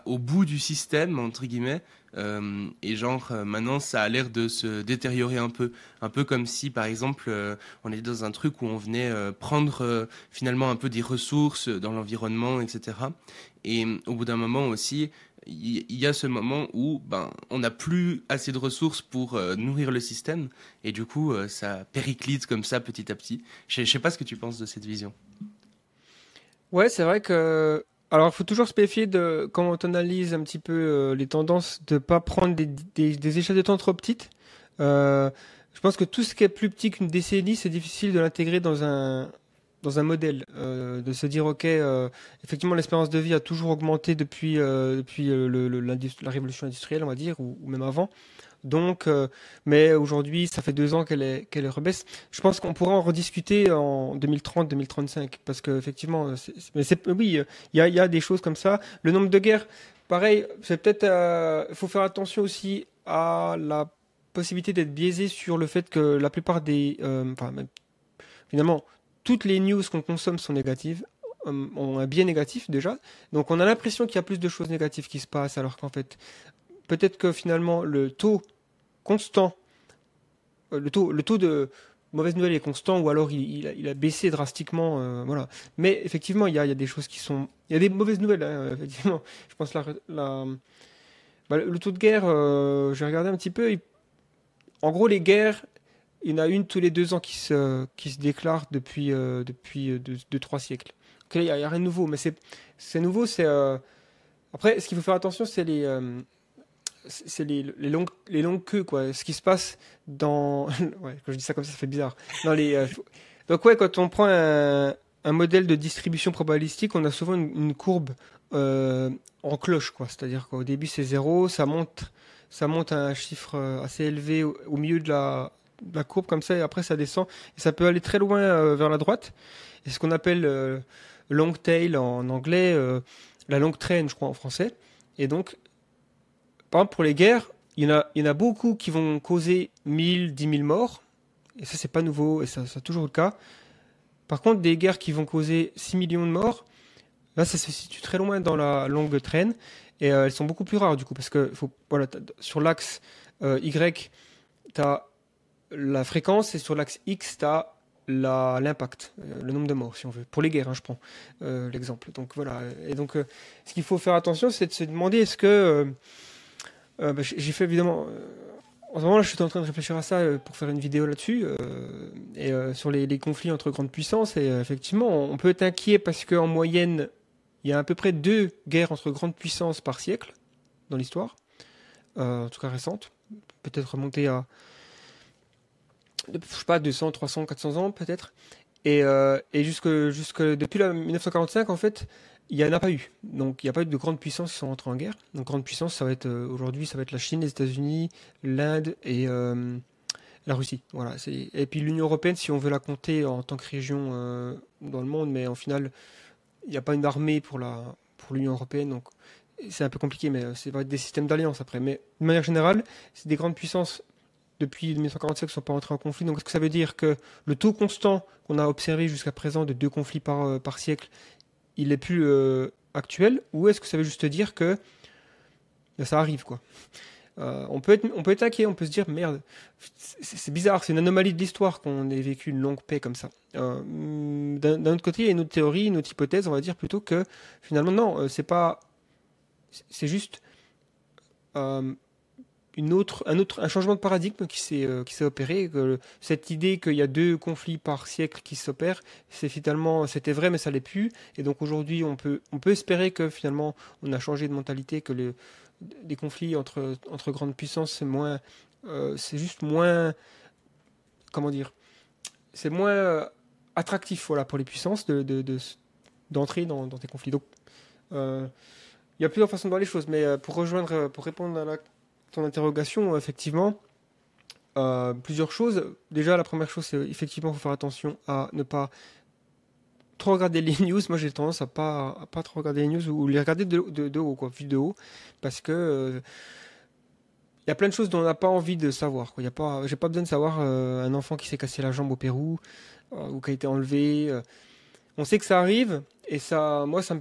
au bout du système, entre guillemets, euh, et genre euh, maintenant ça a l'air de se détériorer un peu. Un peu comme si par exemple euh, on était dans un truc où on venait prendre finalement un peu des ressources dans l'environnement, etc. Et au bout d'un moment aussi, il y, a ce moment où ben, on n'a plus assez de ressources pour nourrir le système, et du coup ça périclite comme ça petit à petit. Je sais pas ce que tu penses de cette vision. Ouais, c'est vrai que Alors, il faut toujours se méfier de, quand on analyse un petit peu euh, les tendances, de pas prendre des, échelles de temps trop petites. Euh, je pense que tout ce qui est plus petit qu'une décennie, c'est difficile de l'intégrer dans un, dans un modèle. Euh, de se dire, OK, effectivement, l'espérance de vie a toujours augmenté depuis, depuis la révolution industrielle, on va dire, ou même avant. Donc, euh, mais aujourd'hui, ça fait deux ans qu'elle est, qu'elle rebaisse. Je pense qu'on pourra en rediscuter en 2030-2035 parce qu'effectivement, mais c'est, oui, il y a, y a, des choses comme ça. Le nombre de guerres, pareil, c'est peut-être, il euh, faut faire attention aussi à la possibilité d'être biaisé sur le fait que la plupart des, euh, enfin, finalement, toutes les news qu'on consomme sont négatives euh, ont un biais négatif déjà. Donc on a l'impression qu'il y a plus de choses négatives qui se passent alors qu'en fait peut-être que finalement le taux constant, euh, le taux, le taux de mauvaise nouvelle est constant ou alors il, a, baissé drastiquement. Euh, voilà. Mais effectivement, il y, a, des choses qui sont. Il y a des mauvaises nouvelles, hein, effectivement. Je pense la, bah, le taux de guerre, euh, j'ai regardé un petit peu. En gros, les guerres, il y en a une tous les deux ans qui se, qui se depuis, euh, depuis deux, deux, trois siècles. il n'y a, rien de nouveau, mais c'est nouveau. c'est euh... Après, ce qu'il faut faire attention, c'est les euh, c'est les, longues, les longues queues, quoi. Ce qui se passe dans. quand je dis ça comme ça, ça fait bizarre. Dans les, euh, Donc, ouais, quand on prend un, modèle de distribution probabilistique, on a souvent une, courbe euh, en cloche, quoi. C'est-à-dire qu'au début, c'est zéro, ça monte, ça monte à un chiffre euh, assez élevé au, milieu de la, courbe, comme ça, et après, ça descend. Et ça peut aller très loin vers la droite. Et ce qu'on appelle long tail en anglais, la longue traîne, je crois, en français. Et donc, exemple, pour les guerres, il y en a, beaucoup qui vont causer 1000, 10 000 morts. Et ça, c'est pas nouveau, et ça, c'est toujours le cas. Par contre, des guerres qui vont causer 6 millions de morts, là, ça se situe très loin dans la longue traîne. Et euh, elles sont beaucoup plus rares, du coup, parce que sur l'axe euh, Y, tu as la fréquence, et sur l'axe X, tu as l'impact, euh, le nombre de morts, si on veut. Pour les guerres, hein, je prends l'exemple. Donc voilà. Et donc, ce qu'il faut faire attention, c'est de se demander est-ce que bah, j'ai fait évidemment. Euh, en ce moment, là, je suis en train de réfléchir à ça euh, pour faire une vidéo là-dessus euh, et sur les, conflits entre grandes puissances. Et effectivement, on peut être inquiet parce qu'en moyenne, il y a à peu près deux guerres entre grandes puissances par siècle dans l'histoire, en tout cas récente, peut-être remontée à je sais pas 200, 300, 400 ans peut-être. Et, et jusque, jusque depuis la 1945 en fait, il n'y en a pas eu. Donc il n'y a pas eu de grandes puissances qui sont entrées en guerre. Donc grandes puissances, ça va être euh, aujourd'hui, ça va être la Chine, les États-Unis, l'Inde et euh, la Russie. Voilà. Et puis l'Union européenne, si on veut la compter en tant que région euh, dans le monde, mais en final, il n'y a pas une armée pour la pour l'Union européenne, donc c'est un peu compliqué, mais c'est va être des systèmes d'alliance après. Mais de manière générale, c'est des grandes puissances depuis 1945 qui ne sont pas entrées en conflit. Donc est-ce que ça veut dire que le taux constant qu'on a observé jusqu'à présent de deux conflits par siècle il est plus euh, actuel ou est-ce que ça veut juste dire que ben, ça arrive quoi. Euh, on peut être on peut on peut se dire merde c'est bizarre c'est une anomalie de l'histoire qu'on ait vécu une longue paix comme ça. Euh, d'un autre côté il y a une autre théorie une autre hypothèse on va dire plutôt que finalement non c'est pas c'est juste une autre, un autre, un changement de paradigme qui s'est euh, opéré. Cette idée qu'il y a deux conflits par siècle qui s'opèrent, c'est finalement c'était vrai mais ça l'est plus. Et donc aujourd'hui on peut on peut espérer que finalement on a changé de mentalité, que le, les conflits entre entre grandes puissances c'est moins euh, c'est juste moins comment dire c'est moins attractif voilà pour les puissances de d'entrer de, de, dans, dans des conflits. Donc euh, il y a plusieurs façons de voir les choses, mais pour rejoindre, pour répondre à la ton interrogation, effectivement, euh, plusieurs choses. Déjà, la première chose, c'est effectivement, faut faire attention à ne pas trop regarder les news. Moi, j'ai tendance à pas, pas trop regarder les news ou les regarder de, haut, quoi, vu de haut, parce que euh, il y a plein de choses dont on n'a pas envie de savoir. Quoi. Y a pas, j'ai pas besoin de savoir euh, un enfant qui s'est cassé la jambe au Pérou ou qui a été enlevé. On sait que ça arrive et ça, moi, ça,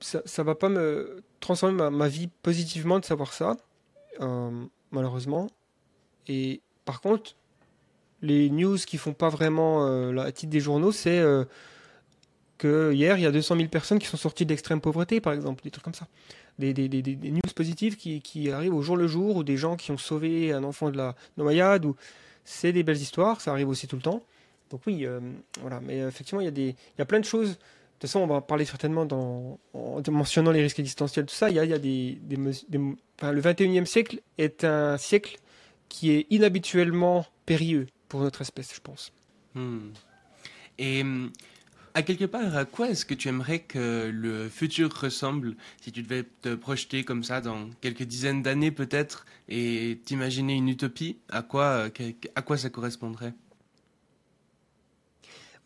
ça, va pas me transformer ma vie positivement de savoir ça malheureusement. Et par contre, les news qui font pas vraiment euh, la titre des journaux, c'est euh, que hier, il y a 200 000 personnes qui sont sorties de l'extrême pauvreté, par exemple, des trucs comme ça. Des, des, des, des news positives qui, qui, arrivent au jour le jour, ou des gens qui ont sauvé un enfant de la noyade, ou c'est des belles histoires, ça arrive aussi tout le temps. Donc oui, euh, voilà. Mais effectivement, il y, a des, il y a plein de choses toute façon, on va en parler certainement dans, en mentionnant les risques existentiels, tout ça. Il y a, il y a des, le 21e siècle est un siècle qui est inhabituellement périlleux pour notre espèce, je pense. Hmm. Et à quelque part, à quoi est-ce que tu aimerais que le futur ressemble? Si tu devais te projeter comme ça dans quelques dizaines d'années peut-être et t'imaginer une utopie À quoi, à quoi ça correspondrait?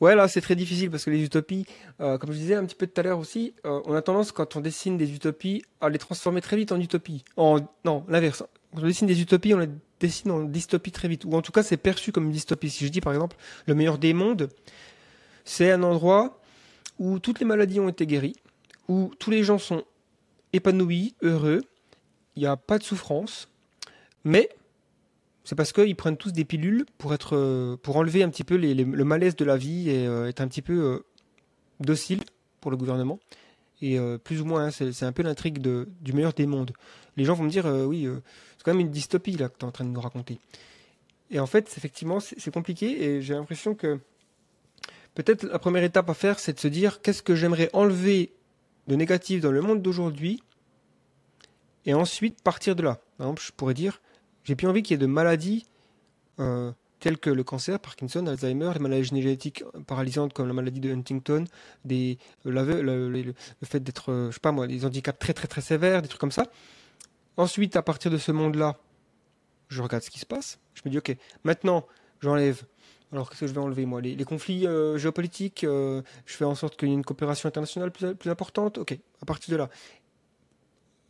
Ouais, là, c'est très difficile parce que les utopies, euh, comme je disais un petit peu tout à l'heure aussi, euh, on a tendance, quand on dessine des utopies, à les transformer très vite en utopies. En, non, l'inverse. Quand on dessine des utopies, on les dessine en dystopie très vite. Ou en tout cas, c'est perçu comme une dystopie. Si je dis, par exemple, le meilleur des mondes, c'est un endroit où toutes les maladies ont été guéries, où tous les gens sont épanouis, heureux, il n'y a pas de souffrance, mais c'est parce qu'ils prennent tous des pilules pour, être, euh, pour enlever un petit peu le malaise de la vie et euh, être un petit peu euh, docile pour le gouvernement. Et plus ou moins, hein, c'est un peu l'intrigue du meilleur des mondes. Les gens vont me dire, oui, c'est quand même une dystopie là que tu es en train de nous raconter. Et en fait, effectivement, c'est compliqué et j'ai l'impression que peut-être la première étape à faire, c'est de se dire qu'est-ce que j'aimerais enlever de négatif dans le monde d'aujourd'hui et ensuite partir de là. Par exemple, je pourrais dire j'ai plus envie qu'il y ait de maladies euh, telles que le cancer, Parkinson, Alzheimer, les maladies génétiques paralysantes comme la maladie de Huntington, des, le, fait d'être, euh, je sais pas moi, des handicaps très très très sévères, des trucs comme ça. Ensuite, à partir de ce monde-là, je regarde ce qui se passe. Je me dis, ok, maintenant, j'enlève. Alors, qu'est-ce que je vais enlever, moi? Les, conflits euh, géopolitiques, je fais en sorte qu'il y ait une coopération internationale plus importante? Ok, à partir de là.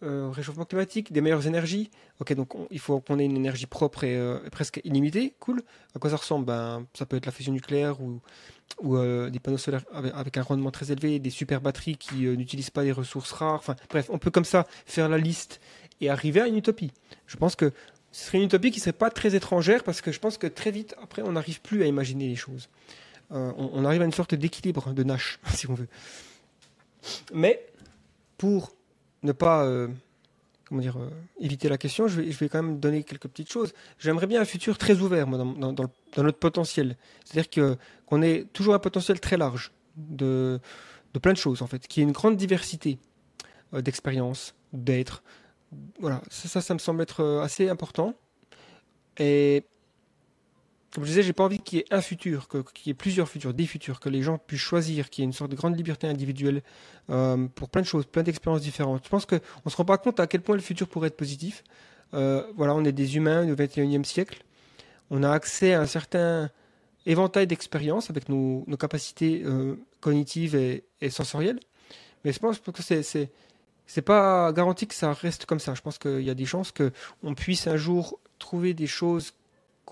Euh, réchauffement climatique, des meilleures énergies. Ok, donc il faut qu'on ait une énergie propre et euh, presque illimitée. Cool. À quoi ça ressemble? Ben, Ça peut être la fusion nucléaire ou, euh, des panneaux solaires avec, un rendement très élevé, des super batteries qui n'utilisent pas des ressources rares. Enfin, bref, on peut comme ça faire la liste et arriver à une utopie. Je pense que ce serait une utopie qui serait pas très étrangère parce que je pense que très vite, après, on n'arrive plus à imaginer les choses. On, on, arrive à une sorte d'équilibre de Nash, si on veut. Mais pour ne pas euh, comment dire, euh, éviter la question, je vais, quand même donner quelques petites choses. J'aimerais bien un futur très ouvert moi, dans, notre potentiel. C'est-à-dire qu'on ait toujours un potentiel très large de, plein de choses, en fait, qu'il y ait une grande diversité euh, d'expériences, d'être. Voilà, ça, ça, ça, me semble être assez important. Et comme je disais, j'ai pas envie qu'il y ait un futur, qu'il y ait plusieurs futurs, des futurs, que les gens puissent choisir, qu'il y ait une sorte de grande liberté individuelle euh, pour plein de choses, plein d'expériences différentes. Je pense qu'on ne se rend pas compte à quel point le futur pourrait être positif. Euh, voilà, on est des humains du 21e siècle. On a accès à un certain éventail d'expériences avec nos, capacités euh, cognitives et, sensorielles. Mais je pense que c'est, c'est pas garanti que ça reste comme ça. Je pense qu'il y a des chances qu'on puisse un jour trouver des choses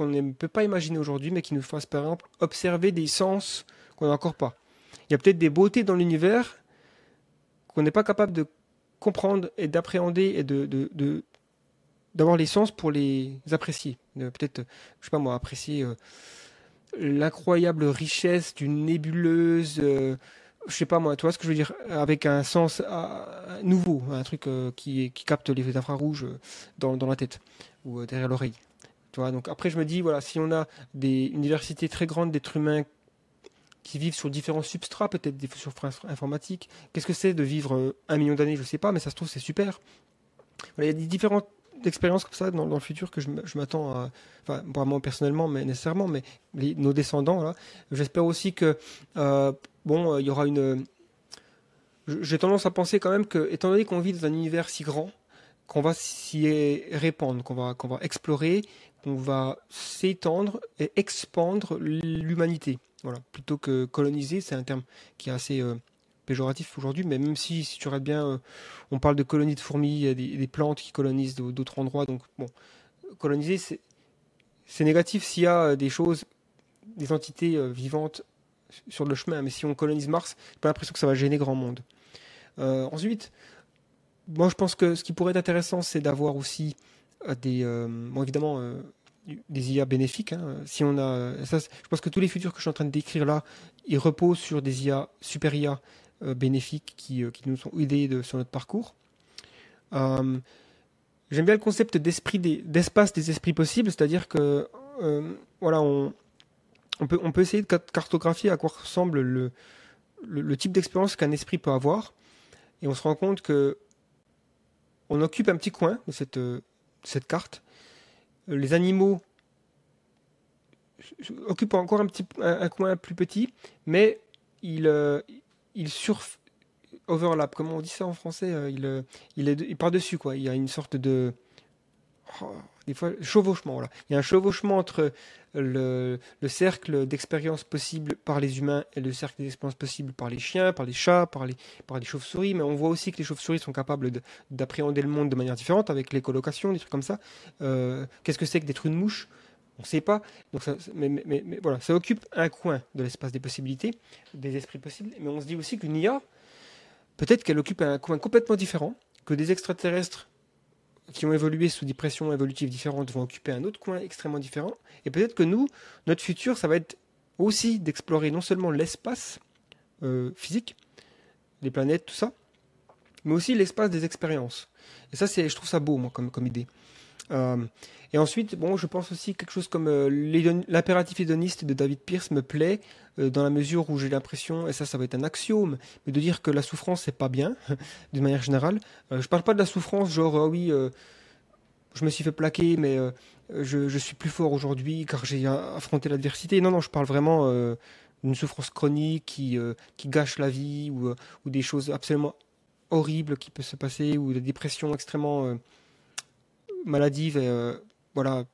qu'on ne peut pas imaginer aujourd'hui, mais qui nous fassent par exemple observer des sens qu'on n'a encore pas. Il y a peut-être des beautés dans l'univers qu'on n'est pas capable de comprendre et d'appréhender et de, d'avoir les sens pour les apprécier. Peut-être, je sais pas moi, apprécier euh, l'incroyable richesse d'une nébuleuse, euh, je sais pas moi, tu vois ce que je veux dire, avec un sens euh, nouveau, un truc qui, capte les infrarouges dans la tête ou derrière l'oreille donc après, je me dis, voilà, si on a des, une diversité très grande d'êtres humains qui vivent sur différents substrats, peut-être des substrats informatiques, qu'est-ce que c'est de vivre euh, un million d'années Je ne sais pas, mais ça se trouve, c'est super. il y a des différentes expériences comme ça dans, le futur que je, m'attends à, moi personnellement, mais nécessairement, mais nos descendants, là. J'espère aussi que, euh, bon, euh, il y aura une. J'ai tendance à penser quand même que, étant donné qu'on vit dans un univers si grand, qu'on va s'y répandre, qu'on va, va explorer, qu'on va s'étendre et expandre l'humanité. Voilà, plutôt que coloniser, c'est un terme qui est assez euh, péjoratif aujourd'hui, mais même si, si tu regardes bien, euh, on parle de colonies de fourmis, des, des plantes qui colonisent d'autres endroits, donc bon, coloniser, c'est négatif s'il y a euh, des choses, des entités vivantes sur le chemin, mais si on colonise Mars, j'ai pas l'impression que ça va gêner grand monde. ensuite, moi je pense que ce qui pourrait être intéressant, c'est d'avoir aussi des, euh, bon, évidemment, euh, des IA bénéfiques. Hein. Si on a, je pense que tous les futurs que je suis en train de décrire là, ils reposent sur des IA, super IA euh, bénéfiques qui, qui, nous ont aidés sur notre parcours. J'aime bien le concept d'esprit d'espace des esprits possibles, c'est-à-dire que voilà, on, on, peut, on peut essayer de cartographier à quoi ressemble le, le, type d'expérience qu'un esprit peut avoir. Et on se rend compte que on occupe un petit coin de cette, cette carte. Les animaux occupent encore un, coin plus petit, mais ils, ils surfent overlap, comment on dit ça en français euh, il, euh, il, est, par-dessus, quoi. Il y a une sorte de. Oh, des fois, chevauchement, voilà. Il y a un chevauchement entre le, le cercle d'expérience possible par les humains et le cercle d'expérience possible par les chiens, par les chats, par les, par les chauves-souris. Mais on voit aussi que les chauves-souris sont capables d'appréhender le monde de manière différente avec les colocations, des trucs comme ça. Euh, qu'est-ce que c'est que d'être une mouche? On ne sait pas. Donc mais, mais, voilà, ça occupe un coin de l'espace des possibilités, des esprits possibles. Mais on se dit aussi qu'une IA, peut-être qu'elle occupe un coin complètement différent, que des extraterrestres qui ont évolué sous des pressions évolutives différentes vont occuper un autre coin extrêmement différent. Et peut-être que nous, notre futur, ça va être aussi d'explorer non seulement l'espace euh, physique, les planètes, tout ça, mais aussi l'espace des expériences. Et ça, c'est, je trouve ça beau, moi, comme, comme idée. Euh, et ensuite, bon, je pense aussi quelque chose comme euh, l'impératif hédoniste de David Pierce me plaît euh, dans la mesure où j'ai l'impression, et ça, ça va être un axiome, mais de dire que la souffrance c'est pas bien, d'une manière générale. je parle pas de la souffrance genre ah oui, je me suis fait plaquer, mais je, suis plus fort aujourd'hui car j'ai affronté l'adversité. Non, non, je parle vraiment d'une souffrance chronique qui, qui gâche la vie ou, ou des choses absolument horribles qui peuvent se passer ou des dépressions extrêmement maladive et euh, voilà,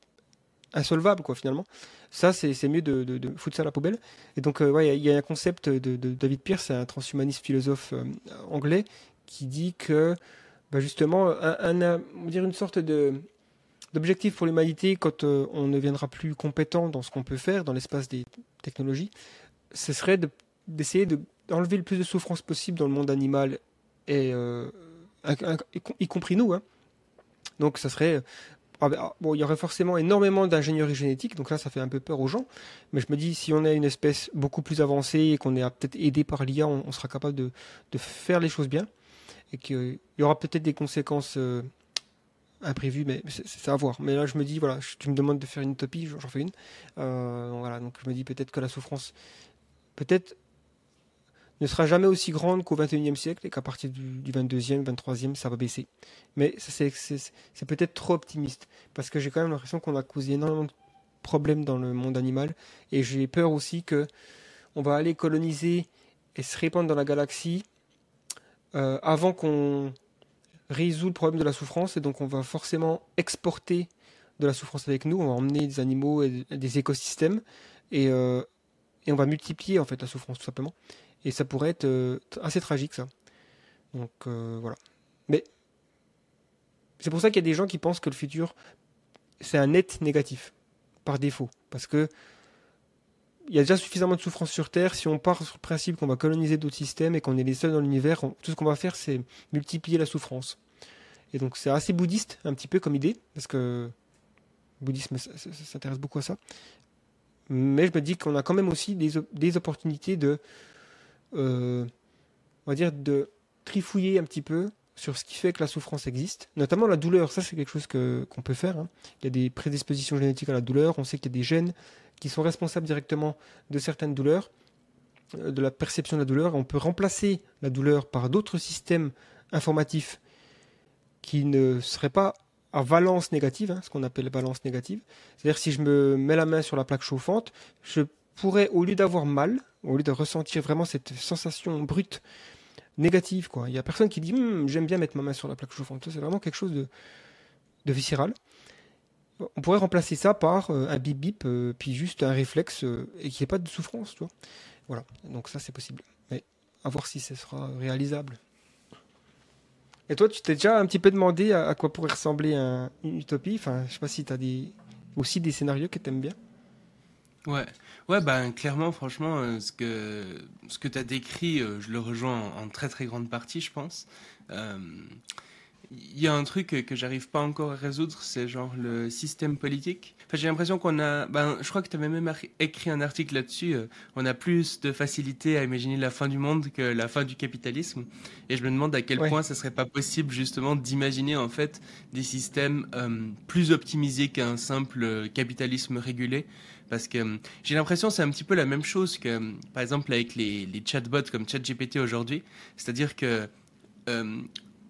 insolvable, quoi, finalement. Ça, c'est mieux de, de, foutre ça à la poubelle. Et donc, euh, il y, a un concept de, David Pierce, un transhumaniste philosophe euh, anglais, qui dit que, bah, justement, un, dire une sorte de d'objectif pour l'humanité quand on ne viendra plus compétent dans ce qu'on peut faire dans l'espace des technologies, ce serait d'essayer d'enlever le plus de souffrance possible dans le monde animal et y compris nous, hein, donc ça serait ah ben, ah, bon, il y aurait forcément énormément d'ingénierie génétique, donc là ça fait un peu peur aux gens. Mais je me dis, si on a une espèce beaucoup plus avancée et qu'on est peut-être aidé par l'IA, on, sera capable de, faire les choses bien. Et qu'il y aura peut-être des conséquences euh, imprévues, mais c'est à voir. Mais là je me dis, voilà, tu me demandes de faire une utopie, j'en fais une. Euh, voilà, donc je me dis peut-être que la souffrance, peut-être ne sera jamais aussi grande qu'au XXIe siècle et qu'à partir du, 22e, 23e, ça va baisser. Mais c'est peut-être trop optimiste parce que j'ai quand même l'impression qu'on a causé énormément de problèmes dans le monde animal et j'ai peur aussi que on va aller coloniser et se répandre dans la galaxie euh, avant qu'on résout le problème de la souffrance et donc on va forcément exporter de la souffrance avec nous, on va emmener des animaux et des écosystèmes et, euh, et on va multiplier en fait la souffrance tout simplement. Et ça pourrait être euh, assez tragique, ça. Donc euh, voilà. Mais c'est pour ça qu'il y a des gens qui pensent que le futur, c'est un net négatif, par défaut. Parce que il y a déjà suffisamment de souffrance sur Terre. Si on part sur le principe qu'on va coloniser d'autres systèmes et qu'on est les seuls dans l'univers, tout ce qu'on va faire, c'est multiplier la souffrance. Et donc c'est assez bouddhiste, un petit peu comme idée, parce que le bouddhisme s'intéresse beaucoup à ça. Mais je me dis qu'on a quand même aussi des, des opportunités de euh, on va dire, de trifouiller un petit peu sur ce qui fait que la souffrance existe, notamment la douleur. Ça, c'est quelque chose que, qu'on peut faire. Hein. Il y a des prédispositions génétiques à la douleur. On sait qu'il y a des gènes qui sont responsables directement de certaines douleurs, euh, de la perception de la douleur. On peut remplacer la douleur par d'autres systèmes informatifs qui ne seraient pas à valence négative, hein, ce qu'on appelle valence négative. C'est-à-dire si je me mets la main sur la plaque chauffante, je pourrais, au lieu d'avoir mal, au lieu de ressentir vraiment cette sensation brute négative, quoi. Il y a personne qui dit hum, j'aime bien mettre ma main sur la plaque chauffante. C'est vraiment quelque chose de, de viscéral. On pourrait remplacer ça par euh, un bip bip, euh, puis juste un réflexe euh, et qu'il n'y ait pas de souffrance, tu. Voilà, donc ça c'est possible. Mais à voir si ce sera réalisable. Et toi, tu t'es déjà un petit peu demandé à, quoi pourrait ressembler un, une utopie Enfin, je sais pas si tu as des, aussi des scénarios que tu aimes bien. Ouais, ouais, ben clairement, franchement, euh, ce que ce que tu as décrit, euh, je le rejoins en, très très grande partie, je pense. Euh, il y a un truc que j'arrive pas encore à résoudre, c'est genre le système politique. Enfin, j'ai l'impression qu'on a, ben, je crois que tu avais même écrit un article là-dessus. Euh, on a plus de facilité à imaginer la fin du monde que la fin du capitalisme. Et je me demande à quel point ce serait pas possible justement d'imaginer en fait des systèmes euh, plus optimisés qu'un simple capitalisme régulé. Parce que euh, j'ai l'impression c'est un petit peu la même chose que, par exemple, avec les, les chatbots comme ChatGPT aujourd'hui. C'est-à-dire que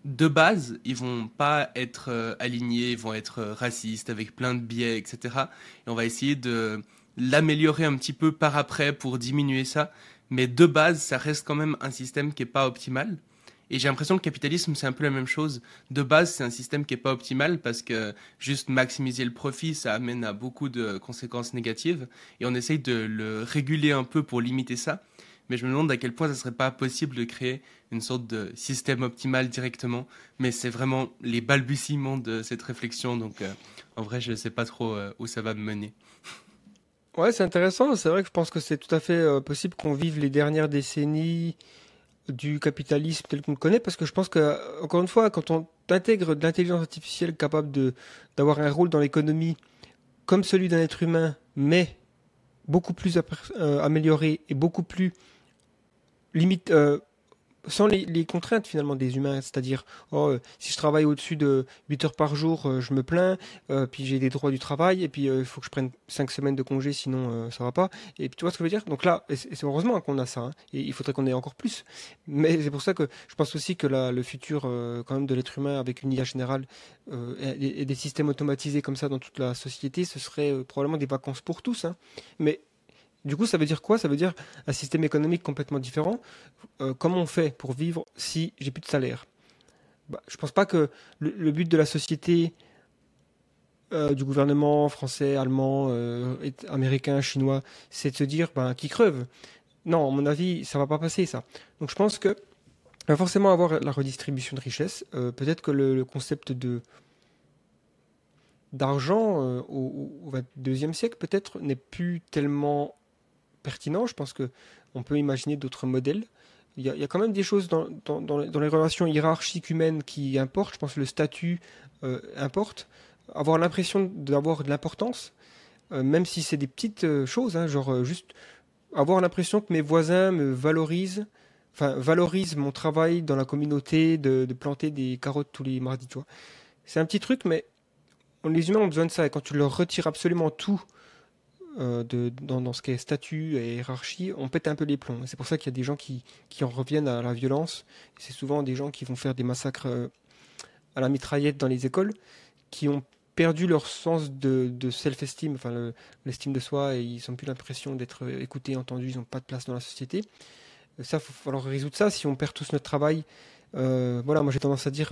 de base, ils vont pas être euh, alignés, ils vont être euh, racistes avec plein de biais, etc. Et on va essayer de l'améliorer un petit peu par après pour diminuer ça. Mais de base, ça reste quand même un système qui est pas optimal. Et j'ai l'impression que le capitalisme, c'est un peu la même chose. De base, c'est un système qui est pas optimal parce que juste maximiser le profit, ça amène à beaucoup de conséquences négatives. Et on essaye de le réguler un peu pour limiter ça mais je me demande à quel point ce serait pas possible de créer une sorte de système optimal directement. Mais c'est vraiment les balbutiements de cette réflexion, donc euh, en vrai, je ne sais pas trop euh, où ça va me mener. Ouais, c'est intéressant. C'est vrai que je pense que c'est tout à fait euh, possible qu'on vive les dernières décennies du capitalisme tel qu'on le connaît, parce que je pense que, encore une fois, quand on intègre de l'intelligence artificielle capable de d'avoir un rôle dans l'économie comme celui d'un être humain, mais beaucoup plus amélioré et beaucoup plus limite, sans les, contraintes finalement des humains, c'est-à-dire oh, euh, si je travaille au-dessus de 8 heures par jour, euh, je me plains, puis j'ai des droits du travail, et puis il faut que je prenne 5 semaines de congé, sinon ça va pas. Et puis tu vois ce que je veux dire? Donc là, c'est heureusement qu'on a ça, hein, et il faudrait qu'on ait encore plus. Mais c'est pour ça que je pense aussi que le futur quand même de l'être humain avec une IA générale et, des systèmes automatisés comme ça dans toute la société, ce serait probablement des vacances pour tous. Hein. Mais du coup, ça veut dire quoi? Ça veut dire un système économique complètement différent. Euh, comment on fait pour vivre si j'ai plus de salaire? Bah, Je pense pas que le, but de la société, euh, du gouvernement français, allemand, euh, américain, chinois, c'est de se dire ben, qui creve. Non, à mon avis, ça va pas passer ça. Donc je pense que va forcément avoir la redistribution de richesse. Peut-être que le, concept de d'argent au, au 22e siècle peut-être n'est plus tellement pertinent. Je pense qu'on peut imaginer d'autres modèles. Il y, a, quand même des choses dans, dans, les relations hiérarchiques humaines qui importent. Je pense que le statut euh, importe. Avoir l'impression d'avoir de l'importance, euh, même si c'est des petites euh, choses, hein, genre juste avoir l'impression que mes voisins me valorisent, enfin valorisent mon travail dans la communauté de, planter des carottes tous les mardis. C'est un petit truc, mais les humains ont besoin de ça. Et quand tu leur retires absolument tout euh, dans, ce qui est statut et hiérarchie, on pète un peu les plombs. C'est pour ça qu'il y a des gens qui, qui, en reviennent à la violence. C'est souvent des gens qui vont faire des massacres euh, à la mitraillette dans les écoles, qui ont perdu leur sens de, de self-esteem, enfin l'estime de soi, et ils n'ont plus l'impression d'être écoutés, entendus, ils n'ont pas de place dans la société. Ça, il va falloir résoudre ça. Si on perd tous notre travail, euh, voilà, moi j'ai tendance à dire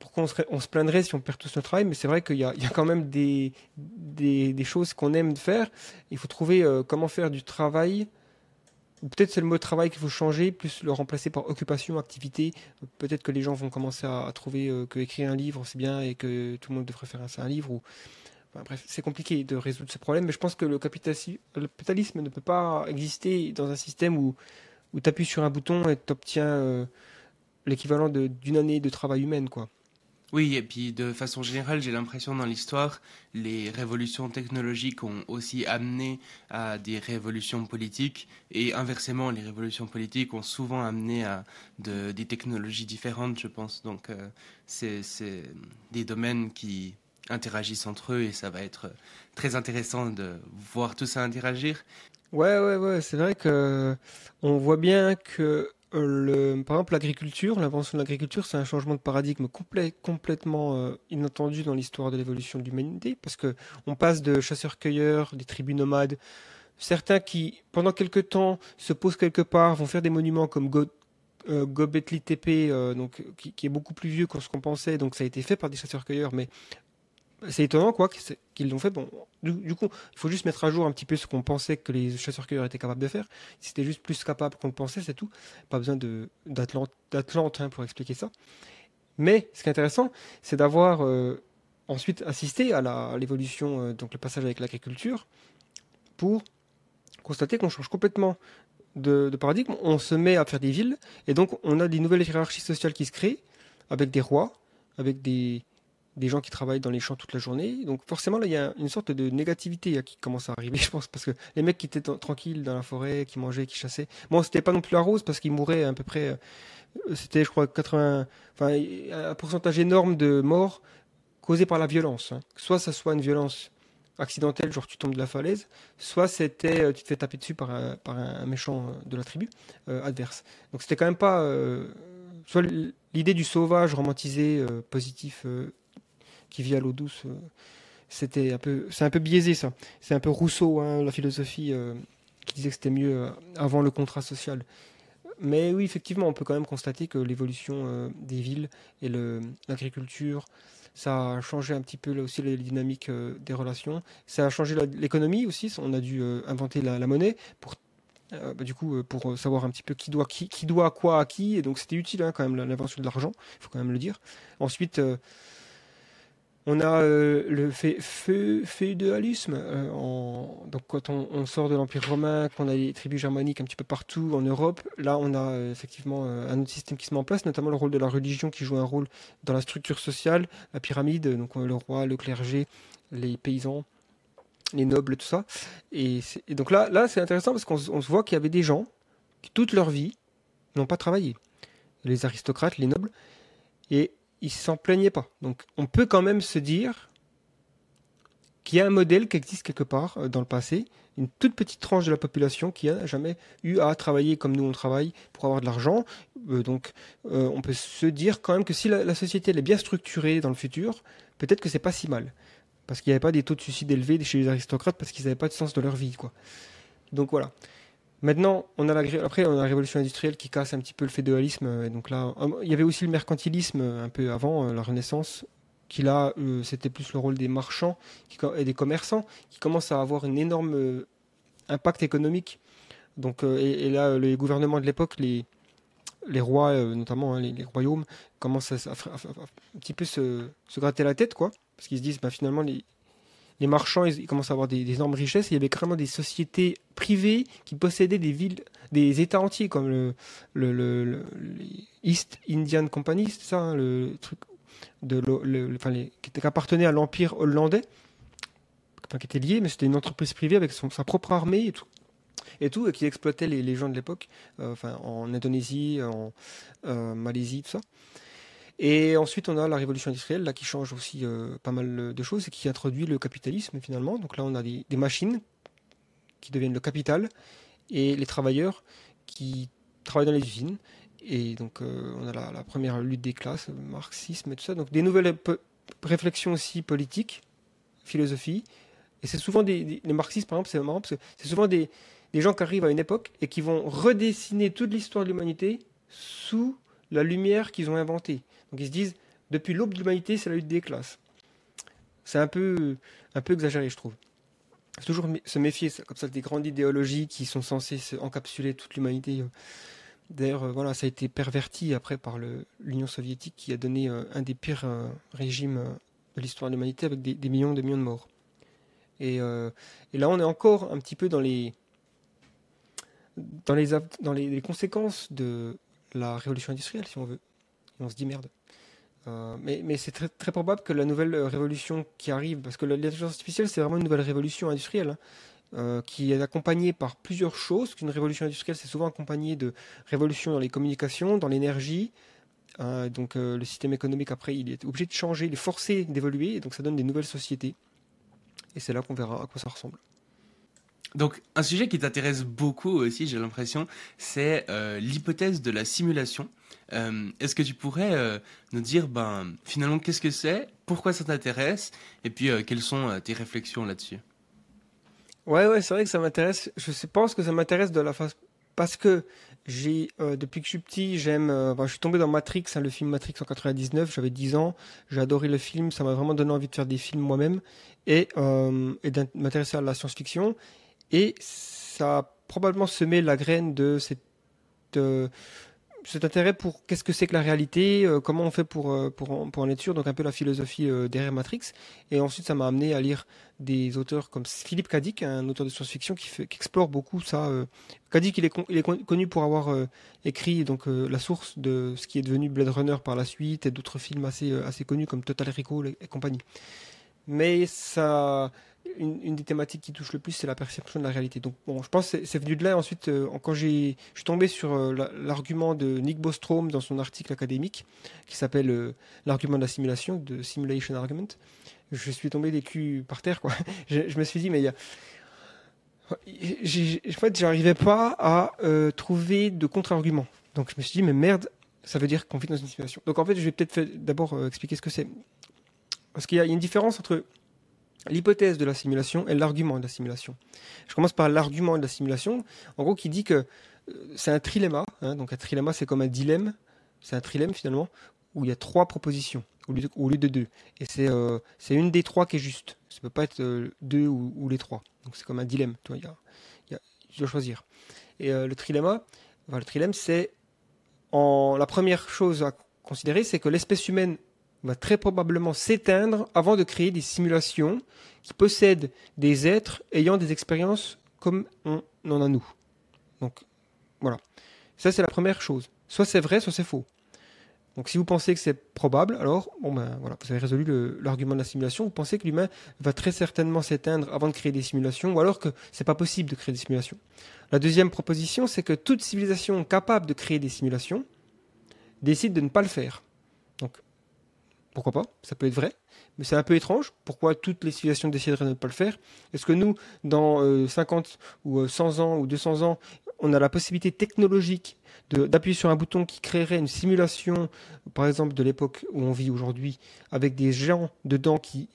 pourquoi on, se plaindrait si on perd tout notre travail, mais c'est vrai qu'il y, a quand même des, choses qu'on aime faire. Il faut trouver euh, comment faire du travail. Peut-être c'est le mot travail qu'il faut changer, plus le remplacer par occupation, activité. Peut-être que les gens vont commencer à, trouver euh, que écrire un livre c'est bien et que tout le monde devrait faire un, livre. Bref, c'est compliqué de résoudre ce problème, mais je pense que le, capitalisme ne peut pas exister dans un système où, où tu appuies sur un bouton et tu obtiens euh, l'équivalent d'une année de travail humaine. quoi. Oui, et puis de façon générale, j'ai l'impression dans l'histoire, les révolutions technologiques ont aussi amené à des révolutions politiques, et inversement, les révolutions politiques ont souvent amené à de, des technologies différentes, je pense. Donc, euh, c'est des domaines qui interagissent entre eux, et ça va être très intéressant de voir tout ça interagir. Ouais, ouais, ouais, c'est vrai que on voit bien que par exemple, l'agriculture, l'invention de l'agriculture, c'est un changement de paradigme complet, complètement euh, inattendu dans l'histoire de l'évolution de l'humanité, parce que on passe de chasseurs-cueilleurs, des tribus nomades, certains qui, pendant quelque temps, se posent quelque part, vont faire des monuments comme Go, euh, Tepe, euh, donc qui, qui, est beaucoup plus vieux que ce qu'on pensait, donc ça a été fait par des chasseurs-cueilleurs, mais c'est étonnant quoi qu'ils l'ont fait. Bon, du, coup, il faut juste mettre à jour un petit peu ce qu'on pensait que les chasseurs-cueilleurs étaient capables de faire. C'était juste plus capable qu'on le pensait, c'est tout. Pas besoin d'Atlante hein, pour expliquer ça. Mais ce qui est intéressant, c'est d'avoir euh, ensuite assisté à l'évolution, euh, donc le passage avec l'agriculture, pour constater qu'on change complètement de, de, paradigme. On se met à faire des villes, et donc on a des nouvelles hiérarchies sociales qui se créent avec des rois, avec des, des gens qui travaillent dans les champs toute la journée. Donc forcément, là, il y a une sorte de négativité hein, qui commence à arriver, je pense, parce que les mecs qui étaient tranquilles dans la forêt, qui mangeaient, qui chassaient, bon, c'était pas non plus la rose, parce qu'ils mouraient à peu près, euh, c'était, je crois, 80, enfin, un pourcentage énorme de morts causés par la violence. Hein. Soit ça soit une violence accidentelle, genre tu tombes de la falaise, soit c'était euh, tu te fais taper dessus par un, méchant euh, de la tribu adverse. Donc c'était quand même pas soit l'idée du sauvage romantisé positif qui vit à l'eau douce. Euh, c'était un peu, c'est un peu biaisé ça. C'est un peu Rousseau, hein, la philosophie, euh, qui disait que c'était mieux euh, avant le contrat social. Mais oui, effectivement, on peut quand même constater que l'évolution des villes et l'agriculture, ça a changé un petit peu là aussi les dynamiques des relations. Ça a changé l'économie aussi. On a dû inventer la, monnaie pour bah, du coup, pour savoir un petit peu qui doit, qui, qui doit quoi à qui, et donc c'était utile hein, quand même l'invention de l'argent, il faut quand même le dire. Ensuite, on a euh, le féodalisme. Euh, donc, quand on, sort de l'Empire romain, qu'on a les tribus germaniques un petit peu partout en Europe, là, on a euh, effectivement un autre système qui se met en place, notamment le rôle de la religion qui joue un rôle dans la structure sociale, la pyramide, donc le roi, le clergé, les paysans, les nobles, tout ça. Et, donc là, là c'est intéressant parce qu'on se voit qu'il y avait des gens qui, toute leur vie, n'ont pas travaillé. Les aristocrates, les nobles. Et il s'en plaignait pas. Donc on peut quand même se dire qu'il y a un modèle qui existe quelque part euh, dans le passé, une toute petite tranche de la population qui n'a jamais eu à travailler comme nous on travaille pour avoir de l'argent. Euh, donc euh, on peut se dire quand même que si la, société est bien structurée dans le futur, peut-être que c'est pas si mal. Parce qu'il n'y avait pas des taux de suicide élevés chez les aristocrates parce qu'ils n'avaient pas de sens de leur vie. Quoi. Donc voilà. Maintenant, on a après, on a la révolution industrielle qui casse un petit peu le fédéralisme. Euh, donc là, il y avait aussi le mercantilisme euh, un peu avant euh, la Renaissance, qui là, c'était plus le rôle des marchands et des commerçants, qui commencent à avoir un énorme impact économique. Donc, et, là, les gouvernements de l'époque, les, les rois, notamment hein, les, royaumes, commencent à, un petit peu se, se, gratter la tête, quoi, parce qu'ils se disent, bah, finalement, les, les marchands, ils, commencent à avoir des, énormes richesses. il y avait carrément des sociétés privées qui possédaient des villes, des États entiers, comme le, East Indian Company, c'est ça, hein, le truc de, enfin, qui appartenait à l'empire hollandais, qui était lié, mais c'était une entreprise privée avec sa propre armée et tout et tout, et qui exploitait les, gens de l'époque, euh, enfin, en Indonésie, en euh, Malaisie, tout ça. Et ensuite, on a la révolution industrielle, là, qui change aussi euh, pas mal de choses et qui introduit le capitalisme finalement. Donc là, on a des, machines qui deviennent le capital et les travailleurs qui travaillent dans les usines. Et donc, euh, on a la, première lutte des classes, le marxisme et tout ça. Donc, des nouvelles réflexions aussi politiques, philosophie. Et c'est souvent des, marxistes, par exemple, c'est marrant parce que c'est souvent des, des gens qui arrivent à une époque et qui vont redessiner toute l'histoire de l'humanité sous la lumière qu'ils ont inventée. Donc ils se disent, depuis l'aube de l'humanité, c'est la lutte des classes. C'est un peu, un peu exagéré, je trouve. Il toujours se méfier comme ça des grandes idéologies qui sont censées encapsuler toute l'humanité. D'ailleurs, euh, voilà, ça a été perverti après par l'Union soviétique qui a donné euh, un des pires euh, régimes de l'histoire de l'humanité avec des, millions de millions de morts. Et, et, là, on est encore un petit peu dans les, dans les, dans les conséquences de la révolution industrielle, si on veut. Et on se dit merde. Euh, mais, c'est très, probable que la nouvelle révolution qui arrive, parce que l'intelligence artificielle, c'est vraiment une nouvelle révolution industrielle, hein, euh, qui est accompagnée par plusieurs choses. Une révolution industrielle, c'est souvent accompagné de révolutions dans les communications, dans l'énergie. Euh, donc le système économique, après, il est obligé de changer, il est forcé d'évoluer, et donc ça donne des nouvelles sociétés. Et c'est là qu'on verra à quoi ça ressemble. Donc, un sujet qui t'intéresse beaucoup aussi, j'ai l'impression, c'est l'hypothèse de la simulation. Euh, est-ce que tu pourrais euh, nous dire, ben, finalement, qu'est-ce que c'est, pourquoi ça t'intéresse, et puis euh, quelles sont tes réflexions là-dessus? Ouais, ouais, c'est vrai que ça m'intéresse. Je pense que ça m'intéresse de la façon parce que j'ai depuis que je suis petit, j'aime. Ben, je suis tombé dans Matrix, hein, le film Matrix en 99. J'avais 10 ans, j'ai adoré le film. Ça m'a vraiment donné envie de faire des films moi-même et, et de m'intéresser à la science-fiction. Et ça a probablement semé la graine de cette cet intérêt pour qu'est-ce que c'est que la réalité, euh, comment on fait pour, euh, pour, en, être sûr, donc un peu la philosophie euh, derrière Matrix. Et ensuite, ça m'a amené à lire des auteurs comme Philippe Kadik, un auteur de science-fiction qui, explore beaucoup ça. Kadik, il est, il est connu pour avoir écrit donc la source de ce qui est devenu Blade Runner par la suite et d'autres films assez connus comme Total Recall et compagnie. Mais ça une, des thématiques qui touche le plus, c'est la perception de la réalité. Donc, bon, je pense que c'est venu de là. Ensuite, euh, quand j'ai, je suis tombé sur euh, l'argument de Nick Bostrom dans son article académique, qui s'appelle euh, l'argument de la simulation, de Simulation Argument, je suis tombé des culs par terre, quoi. je, me suis dit, mais il y a. En fait, j'arrivais pas à trouver de contre-argument. Donc, je me suis dit, mais merde, ça veut dire qu'on vit dans une simulation. Donc, en fait, je vais peut-être d'abord expliquer ce que c'est. Parce qu'il y a une différence entre l'hypothèse de la simulation et l'argument de la simulation. Je commence par l'argument de la simulation, en gros qui dit que euh, c'est un trilemma, hein, donc un trilemma c'est comme un dilemme, c'est un trilemme finalement, où il y a trois propositions au lieu de, deux. Et euh, c'est une des trois qui est juste. Ça ne peut pas être euh, deux ou, les trois. Donc c'est comme un dilemme, tu, y a, tu dois choisir. Et le trilemma, le trilemme c'est la première chose à considérer, c'est que l'espèce humaine va très probablement s'éteindre avant de créer des simulations qui possèdent des êtres ayant des expériences comme on en a nous. Donc voilà. Ça c'est la première chose. Soit c'est vrai, soit c'est faux. Donc si vous pensez que c'est probable, alors bon ben voilà, vous avez résolu l'argument de la simulation. Vous pensez que l'humain va très certainement s'éteindre avant de créer des simulations, ou alors que c'est pas possible de créer des simulations. La deuxième proposition, c'est que toute civilisation capable de créer des simulations décide de ne pas le faire. Donc pourquoi pas Ça peut être vrai, mais c'est un peu étrange. Pourquoi toutes les civilisations décideraient de ne pas le faire Est-ce que nous, dans 50 euh, ou 100 euh, ans ou 200 ans, on a la possibilité technologique d'appuyer sur un bouton qui créerait une simulation, par exemple de l'époque où on vit aujourd'hui, avec des gens dedans qui,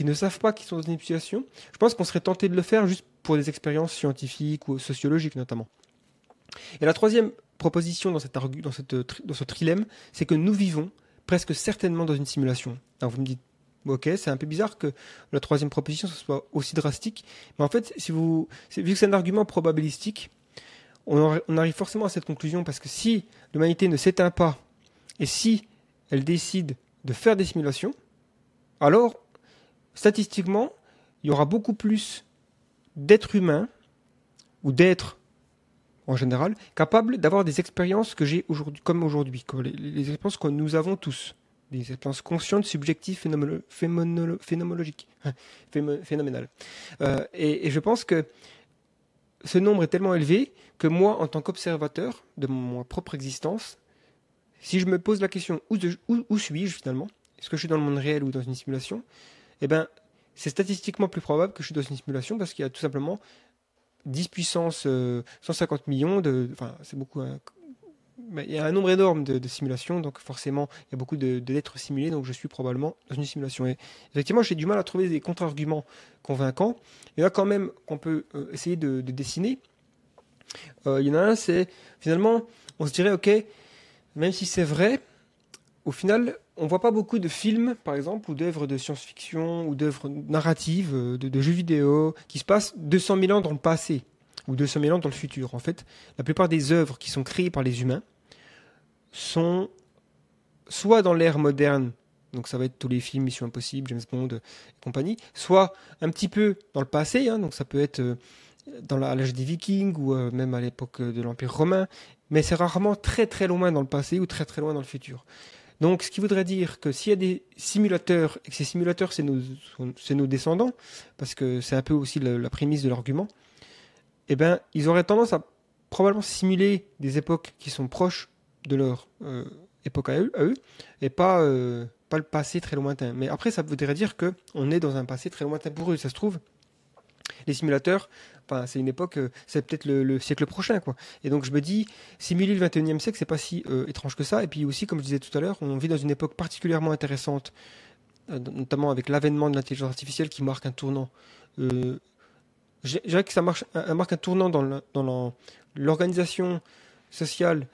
ne savent pas qu'ils sont dans une situation? Je pense qu'on serait tenté de le faire juste pour des expériences scientifiques ou sociologiques notamment. Et la troisième proposition dans, dans ce trilemme, c'est que nous vivons presque certainement dans une simulation. Alors vous me dites, ok, c'est un peu bizarre que la troisième proposition soit aussi drastique, mais en fait, vu que c'est un argument probabilistique, on, arrive forcément à cette conclusion parce que si l'humanité ne s'éteint pas et si elle décide de faire des simulations, alors statistiquement, il y aura beaucoup plus d'êtres humains ou d'êtres en général, capable d'avoir des expériences que j'ai aujourd'hui, comme aujourd'hui, les, expériences que nous avons tous, des expériences conscientes, subjectives, phénoménologiques, phénoménales. Euh, et, je pense que ce nombre est tellement élevé que moi, en tant qu'observateur de ma propre existence, si je me pose la question où, où, suis-je finalement? Est-ce que je suis dans le monde réel ou dans une simulation? Eh bien, c'est statistiquement plus probable que je suis dans une simulation parce qu'il y a tout simplement 10 puissance 150 euh, millions, de, enfin c'est beaucoup, hein. il y a un nombre énorme de, simulations, donc forcément il y a beaucoup de, lettres simulées, donc je suis probablement dans une simulation. Et effectivement j'ai du mal à trouver des contre-arguments convaincants. Il y en a quand même qu'on peut euh, essayer de, dessiner. Euh, il y en a un, c'est finalement on se dirait ok, même si c'est vrai, au final on voit pas beaucoup de films, par exemple, ou d'œuvres de science-fiction, ou d'œuvres narratives, euh, de, jeux vidéo, qui se passent 200 000 ans dans le passé, ou 200 000 ans dans le futur. En fait, la plupart des œuvres qui sont créées par les humains sont soit dans l'ère moderne, donc ça va être tous les films Mission Impossible, James Bond et compagnie, soit un petit peu dans le passé, hein, donc ça peut être euh, dans l'âge des Vikings ou euh, même à l'époque de l'Empire romain, mais c'est rarement très très loin dans le passé ou très très loin dans le futur. Donc, ce qui voudrait dire que s'il y a des simulateurs, et que ces simulateurs, c'est nos, descendants, parce que c'est un peu aussi la, prémisse de l'argument, eh ben, ils auraient tendance à probablement simuler des époques qui sont proches de leur euh, époque à eux, et pas, euh, pas le passé très lointain. Mais après, ça voudrait dire qu'on est dans un passé très lointain pour eux. Ça se trouve, les simulateurs, c'est une époque, euh, c'est peut-être le, siècle prochain, quoi. Et donc, je me dis, simuler le 21e siècle, c'est pas si euh, étrange que ça. Et puis aussi, comme je disais tout à l'heure, on vit dans une époque particulièrement intéressante, euh, notamment avec l'avènement de l'intelligence artificielle qui marque un tournant. je dirais que ça marque un tournant dans l'organisation sociale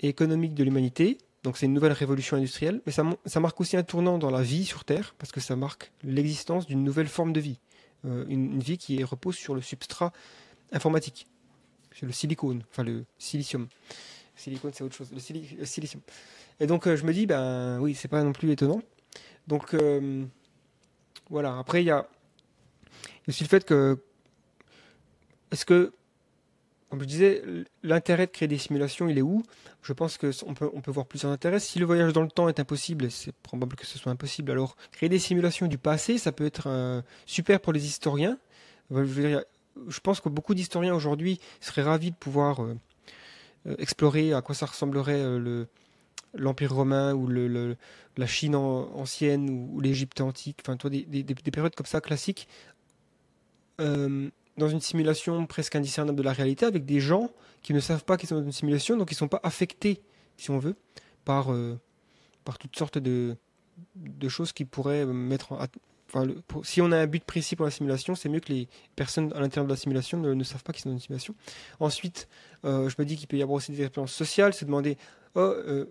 et économique de l'humanité. Donc c'est une nouvelle révolution industrielle, mais ça marque aussi un tournant dans la vie sur Terre, parce que ça marque l'existence d'une nouvelle forme de vie. Euh, une, vie qui repose sur le substrat informatique, sur le silicone, enfin le silicium. Silicone, c'est autre chose. Le, silicium. Et donc, je me dis, ben oui, c'est pas non plus étonnant. Donc, voilà. Après, il y a aussi le fait que. Est-ce que comme je disais, l'intérêt de créer des simulations, il est où? Je pense qu'on peut, on peut voir plusieurs intérêts. Si le voyage dans le temps est impossible, c'est probable que ce soit impossible, alors créer des simulations du passé, ça peut être euh, super pour les historiens. Je, pense que beaucoup d'historiens aujourd'hui seraient ravis de pouvoir euh, euh, explorer à quoi ça ressemblerait l'Empire romain ou la Chine ancienne ou, l'Égypte antique, enfin toi, des, périodes comme ça classiques dans une simulation presque indiscernable de la réalité avec des gens qui ne savent pas qu'ils sont dans une simulation, donc ils ne sont pas affectés, si on veut, par, euh, par toutes sortes de, de choses qui pourraient mettre en, Enfin, si on a un but précis pour la simulation, c'est mieux que les personnes à l'intérieur de la simulation ne, savent pas qu'ils sont dans une simulation. Ensuite, euh, je me dis qu'il peut y avoir aussi des expériences sociales, c'est demander, oh, euh,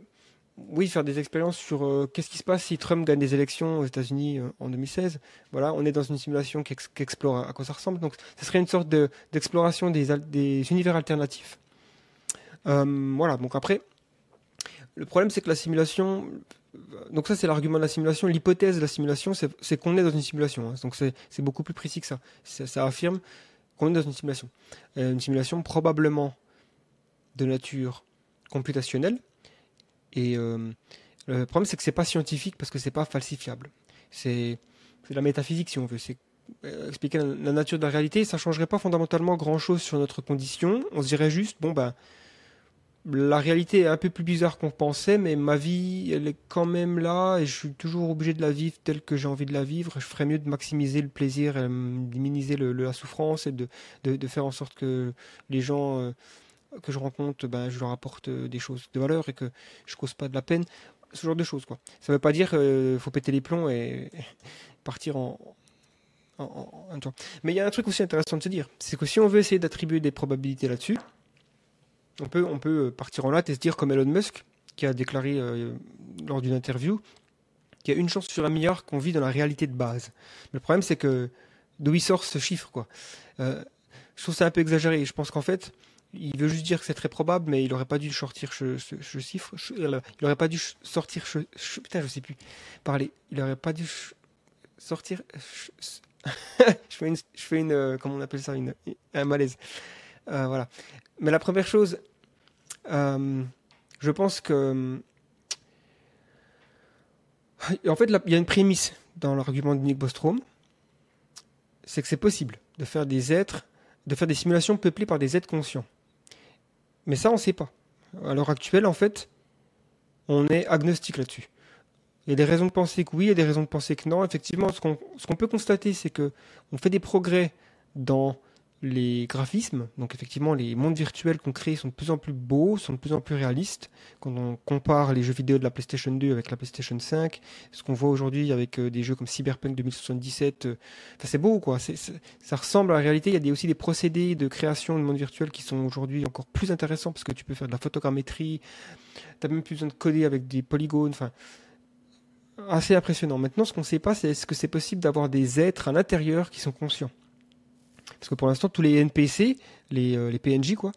oui, faire des expériences sur euh, qu'est-ce qui se passe si Trump gagne des élections aux États-Unis euh, en 2016. Voilà, on est dans une simulation qui, explore à, quoi ça ressemble. Donc, ce serait une sorte d'exploration des, univers alternatifs. Euh, voilà, donc après, le problème c'est que la simulation. Donc, ça, c'est l'argument de la simulation. L'hypothèse de la simulation, c'est qu'on est dans une simulation. Hein. Donc, c'est beaucoup plus précis que ça. Ça affirme qu'on est dans une simulation. une simulation probablement de nature computationnelle et euh, le problème, c'est que c'est pas scientifique parce que c'est pas falsifiable. C'est la métaphysique, si on veut. C'est euh, expliquer la, nature de la réalité. Ça changerait pas fondamentalement grand chose sur notre condition. On se dirait juste, bon, ben, la réalité est un peu plus bizarre qu'on pensait, mais ma vie, elle est quand même là et je suis toujours obligé de la vivre telle que j'ai envie de la vivre. Je ferais mieux de maximiser le plaisir, et de minimiser la souffrance et de, de, de, faire en sorte que les gens euh, que je rencontre, ben, je leur apporte euh, des choses de valeur et que je cause pas de la peine. Ce genre de choses, quoi. Ça veut pas dire qu'il euh, faut péter les plombs et, partir en, en, temps. Mais il y a un truc aussi intéressant de se dire, c'est que si on veut essayer d'attribuer des probabilités là-dessus, on peut, on peut euh, partir en latte et se dire comme Elon Musk, qui a déclaré lors d'une interview, qu'il y a une chance sur un milliard qu'on vit dans la réalité de base. Le problème, c'est que d'où il sort ce chiffre, quoi. je trouve ça un peu exagéré. Je pense qu'en fait, il veut juste dire que c'est très probable, mais il n'aurait pas dû sortir ce, chiffre. il n'aurait pas dû sortir. putain, je sais plus parler. Il n'aurait pas dû sortir. je fais une, je fais une, euh, comment on appelle ça, une, un malaise. Euh, voilà. Mais la première chose, euh, je pense que, en fait, il y a une prémisse dans l'argument de Nick Bostrom, c'est que c'est possible de faire des êtres, de faire des simulations peuplées par des êtres conscients. Mais ça, on ne sait pas. À l'heure actuelle, en fait, on est agnostique là-dessus. Il y a des raisons de penser que oui, il y a des raisons de penser que non. Effectivement, ce qu'on peut constater, c'est que on fait des progrès dans les graphismes, donc effectivement les mondes virtuels qu'on crée sont de plus en plus beaux, sont de plus en plus réalistes. Quand on compare les jeux vidéo de la PlayStation 2 avec la PlayStation 5, ce qu'on voit aujourd'hui avec euh, des jeux comme Cyberpunk 2077, euh, c'est beau quoi. ça ressemble à la réalité. Il y a aussi des procédés de création de mondes virtuels qui sont aujourd'hui encore plus intéressants parce que tu peux faire de la photogrammétrie, tu n'as même plus besoin de coder avec des polygones. Enfin, assez impressionnant. Maintenant, ce qu'on ne sait pas, c'est est-ce que c'est possible d'avoir des êtres à l'intérieur qui sont conscients? Parce que pour l'instant, tous les NPC, les, euh, PNJ, quoi,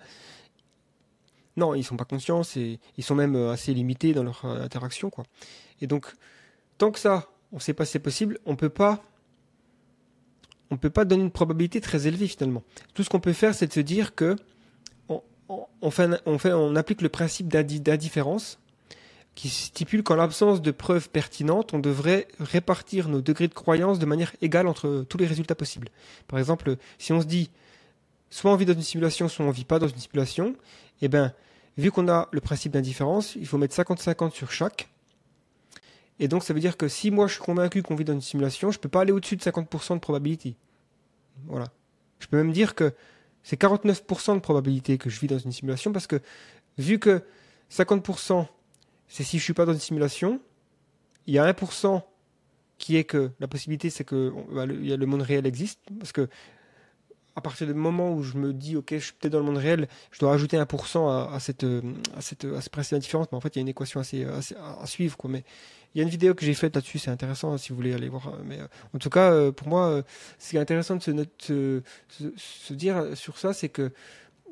non, ils sont pas conscients, ils sont même euh, assez limités dans leur euh, interaction, quoi. Et donc, tant que ça, on sait pas si c'est possible, on peut pas, on peut pas donner une probabilité très élevée finalement. Tout ce qu'on peut faire, c'est de se dire que on, fait, on, fait, on applique le principe d'indifférence qui stipule qu'en l'absence de preuves pertinentes, on devrait répartir nos degrés de croyance de manière égale entre tous les résultats possibles. Par exemple, si on se dit soit on vit dans une simulation, soit on vit pas dans une simulation, eh bien, vu qu'on a le principe d'indifférence, il faut mettre 50-50 sur chaque. Et donc, ça veut dire que si moi je suis convaincu qu'on vit dans une simulation, je peux pas aller au-dessus de 50% de probabilité. Voilà. Je peux même dire que c'est 49% de probabilité que je vis dans une simulation parce que vu que 50% c'est si je suis pas dans une simulation, il y a 1% qui est que la possibilité c'est que bah, le, le monde réel existe parce que à partir du moment où je me dis ok je suis peut-être dans le monde réel je dois rajouter 1% à, à, cette à cette à ce principe d'indifférence mais en fait il y a une équation assez, à suivre quoi. Mais il y a une vidéo que j'ai faite là-dessus c'est intéressant hein, si vous voulez aller voir mais euh, en tout cas euh, pour moi euh, ce qui est intéressant de se, dire sur ça c'est que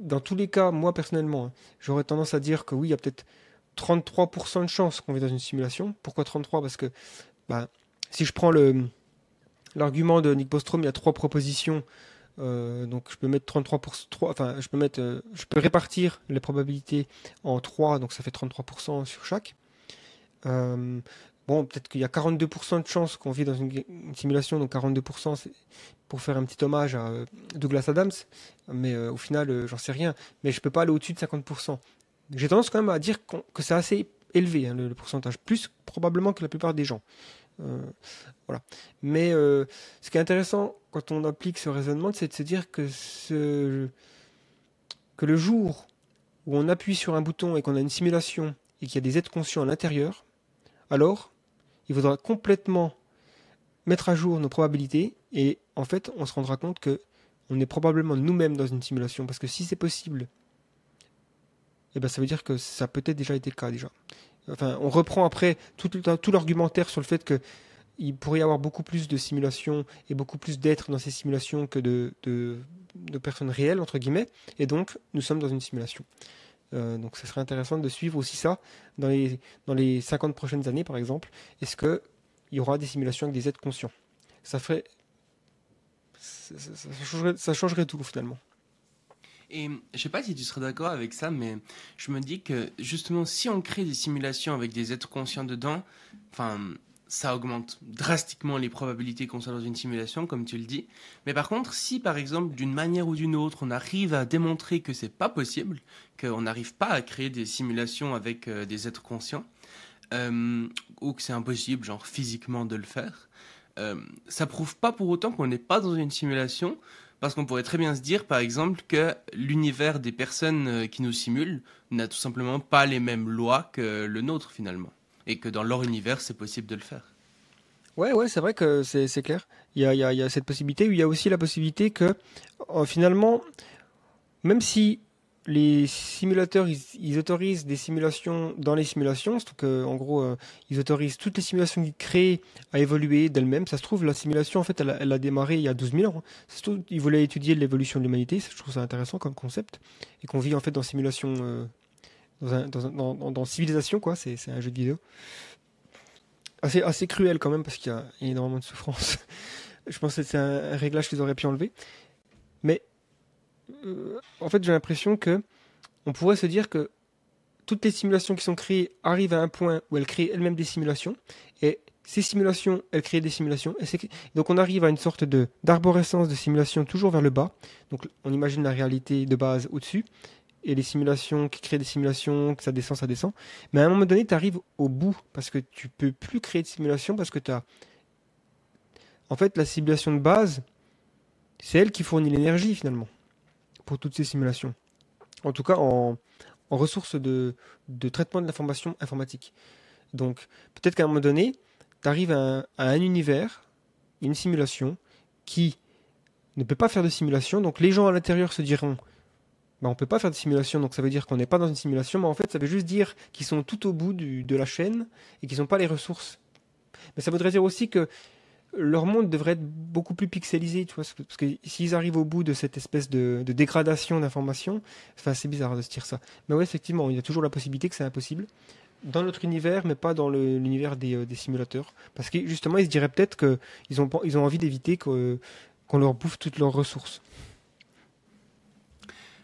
dans tous les cas, moi personnellement, hein, j'aurais tendance à dire que oui, il y a peut-être 33% de chances qu'on vit dans une simulation. Pourquoi 33 Parce que bah, si je prends l'argument de Nick Bostrom, il y a trois propositions. Euh, donc je peux mettre 33 enfin je peux euh, répartir les probabilités en 3, donc ça fait 33% sur chaque. Euh, bon, peut-être qu'il y a 42% de chances qu'on vit dans une, simulation, donc 42% c'est pour faire un petit hommage à Douglas Adams, mais au final j'en sais rien. Mais je peux pas aller au-dessus de 50%. J'ai tendance quand même à dire que c'est assez élevé hein, le, pourcentage, plus probablement que la plupart des gens. Euh, voilà. Mais euh, ce qui est intéressant quand on applique ce raisonnement, c'est de se dire que, le jour où on appuie sur un bouton et qu'on a une simulation et qu'il y a des êtres conscients à l'intérieur, alors il faudra complètement mettre à jour nos probabilités et en fait on se rendra compte que on est probablement nous-mêmes dans une simulation parce que si c'est possible, eh ben ça veut dire que ça a peut-être déjà été le cas déjà. Enfin, on reprend après tout, l'argumentaire sur le fait que il pourrait y avoir beaucoup plus de simulations et beaucoup plus d'êtres dans ces simulations que de, de, personnes réelles, entre guillemets. Et donc, nous sommes dans une simulation. Euh, donc, ce serait intéressant de suivre aussi ça dans les, dans les 50 prochaines années, par exemple. Est-ce qu'il y aura des simulations avec des êtres conscients? Ça ferait. ça changerait tout, finalement. Et je sais pas si tu serais d'accord avec ça, mais je me dis que justement, si on crée des simulations avec des êtres conscients dedans, enfin, ça augmente drastiquement les probabilités qu'on soit dans une simulation, comme tu le dis. Mais par contre, si par exemple, d'une manière ou d'une autre, on arrive à démontrer que c'est pas possible, qu'on n'arrive pas à créer des simulations avec euh, des êtres conscients, euh, ou que c'est impossible, genre physiquement, de le faire, euh, ça prouve pas pour autant qu'on n'est pas dans une simulation, parce qu'on pourrait très bien se dire, par exemple, que l'univers des personnes euh, qui nous simulent n'a tout simplement pas les mêmes lois que le nôtre, finalement. Et que dans leur univers, c'est possible de le faire. Ouais, ouais, c'est vrai que c'est clair. Il y, a, cette possibilité. Il y a aussi la possibilité que, euh, finalement, même si les simulateurs, ils, autorisent des simulations dans les simulations. Donc, en gros, euh, ils autorisent toutes les simulations qu'ils créent à évoluer d'elles-mêmes. Ça se trouve, la simulation, en fait, elle, a démarré il y a 12 000 ans. Hein. ils voulaient étudier l'évolution de l'humanité. Je trouve ça intéressant comme concept. Et qu'on vit, en fait, dans simulation, euh, dans, dans, civilisation, quoi. C'est un jeu de vidéo. Assez, assez cruel, quand même, parce qu'il y, a énormément de souffrance. Je pense que c'est un réglage qu'ils auraient pu enlever. Mais en fait, j'ai l'impression que on pourrait se dire que toutes les simulations qui sont créées arrivent à un point où elles créent elles-mêmes des simulations, et ces simulations, elles créent des simulations, et donc on arrive à une sorte de d'arborescence de simulation toujours vers le bas. Donc on imagine la réalité de base au-dessus, et les simulations qui créent des simulations, ça descend, ça descend. Mais à un moment donné, tu arrives au bout, parce que tu peux plus créer de simulation, parce que tu as... En fait, la simulation de base, c'est elle qui fournit l'énergie finalement pour toutes ces simulations. En tout cas, en, ressources de, traitement de l'information informatique. Donc, peut-être qu'à un moment donné, tu arrives à, un univers, une simulation, qui ne peut pas faire de simulation. Donc, les gens à l'intérieur se diront bah, on peut pas faire de simulation, donc ça veut dire qu'on n'est pas dans une simulation, mais en fait, ça veut juste dire qu'ils sont tout au bout de la chaîne et qu'ils n'ont pas les ressources. Mais ça voudrait dire aussi que leur monde devrait être beaucoup plus pixelisé, tu vois, parce que s'ils arrivent au bout de cette espèce de, dégradation d'information, enfin, c'est bizarre de se dire ça. Mais oui, effectivement, il y a toujours la possibilité que c'est impossible dans notre univers, mais pas dans l'univers euh, des, simulateurs, parce que justement, ils se diraient peut-être qu'ils ont, ils ont envie d'éviter qu'on leur bouffe toutes leurs ressources.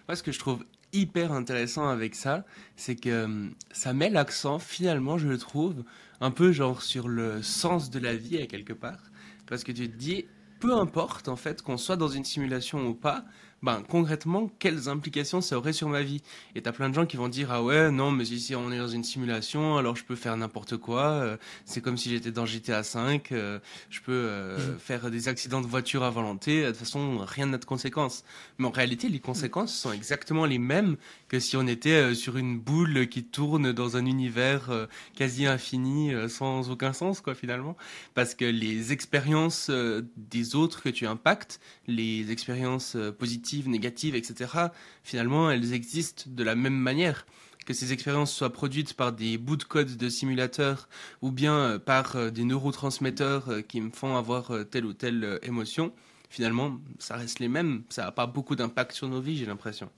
Moi, ce que je trouve hyper intéressant avec ça, c'est que hum, ça met l'accent, finalement, je le trouve, un peu genre sur le sens de la vie à quelque part parce que tu te dis, peu importe en fait qu'on soit dans une simulation ou pas, ben, concrètement, quelles implications ça aurait sur ma vie? Et t'as plein de gens qui vont dire ah ouais non mais ici on est dans une simulation alors je peux faire n'importe quoi. Euh, c'est comme si j'étais dans GTA 5. Euh, je peux euh, mmh. faire des accidents de voiture à volonté. De toute façon rien n'a de conséquences. Mais en réalité les conséquences sont exactement les mêmes que si on était sur une boule qui tourne dans un univers quasi infini sans aucun sens quoi finalement. Parce que les expériences des autres que tu impactes, les expériences positives négatives, etc., finalement, elles existent de la même manière. Que ces expériences soient produites par des bouts de code de simulateurs ou bien euh, par euh, des neurotransmetteurs euh, qui me font avoir telle ou telle émotion, finalement, ça reste les mêmes. Ça n'a pas beaucoup d'impact sur nos vies, j'ai l'impression.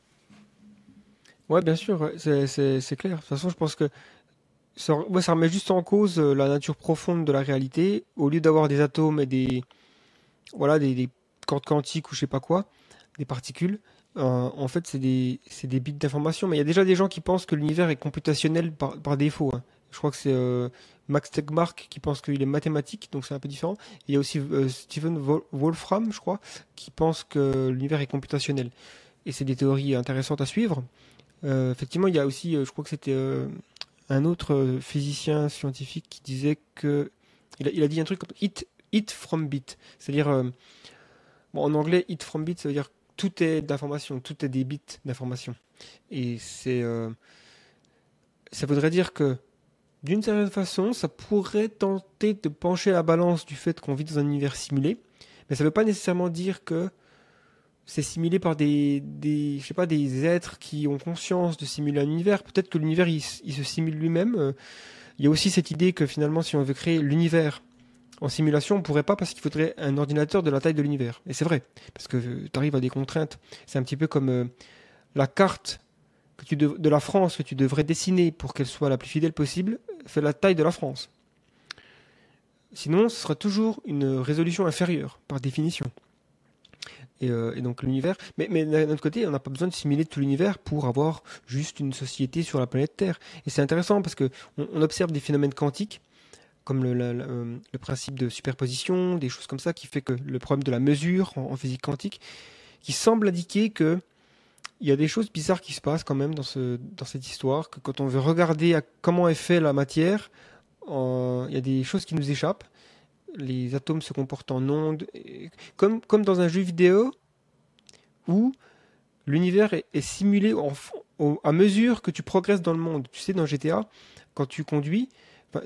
Ouais, bien sûr, c'est clair. De toute façon, je pense que ça, ça remet juste en cause euh, la nature profonde de la réalité. Au lieu d'avoir des atomes et des, voilà, des, cordes quantiques ou je sais pas quoi, des particules, euh, en fait, c'est des, des bits d'information. Mais il y a déjà des gens qui pensent que l'univers est computationnel par, défaut. Hein. Je crois que c'est euh, Max Tegmark qui pense qu'il est mathématique, donc c'est un peu différent. il y a aussi Stephen Wolfram, je crois, qui pense que l'univers est computationnel. Et c'est des théories intéressantes à suivre. Effectivement, il y a aussi, je crois que c'était un autre euh, physicien scientifique qui disait que. Il a, dit un truc comme it, it from bit. C'est-à-dire. Euh, en anglais, it from bit, ça veut dire tout est d'information, tout est des bits d'information. Et c'est. Euh, ça voudrait dire que, d'une certaine façon, ça pourrait tenter de pencher la balance du fait qu'on vit dans un univers simulé. Mais ça ne veut pas nécessairement dire que c'est simulé par des, je sais pas, des êtres qui ont conscience de simuler un univers. Peut-être que l'univers, il, se simule lui-même. Euh, il y a aussi cette idée que finalement, si on veut créer l'univers en simulation, on pourrait pas parce qu'il faudrait un ordinateur de la taille de l'univers. Et c'est vrai, parce que euh, tu arrives à des contraintes. C'est un petit peu comme euh, la carte que tu de, la France que tu devrais dessiner pour qu'elle soit la plus fidèle possible, fait la taille de la France. Sinon, ce sera toujours une résolution inférieure, par définition. Euh, et, donc l'univers. Mais, d'un autre côté, on n'a pas besoin de simuler tout l'univers pour avoir juste une société sur la planète Terre. Et c'est intéressant parce que on, observe des phénomènes quantiques comme le, euh, le, principe de superposition, des choses comme ça, qui fait que le problème de la mesure en, physique quantique, qui semble indiquer que il y a des choses bizarres qui se passent quand même dans, ce, dans cette histoire, que quand on veut regarder comment est fait la matière, il y a des choses qui nous échappent les atomes se comportent en ondes, comme, comme dans un jeu vidéo où l'univers est, simulé à mesure que tu progresses dans le monde. Tu sais, dans GTA, quand tu conduis,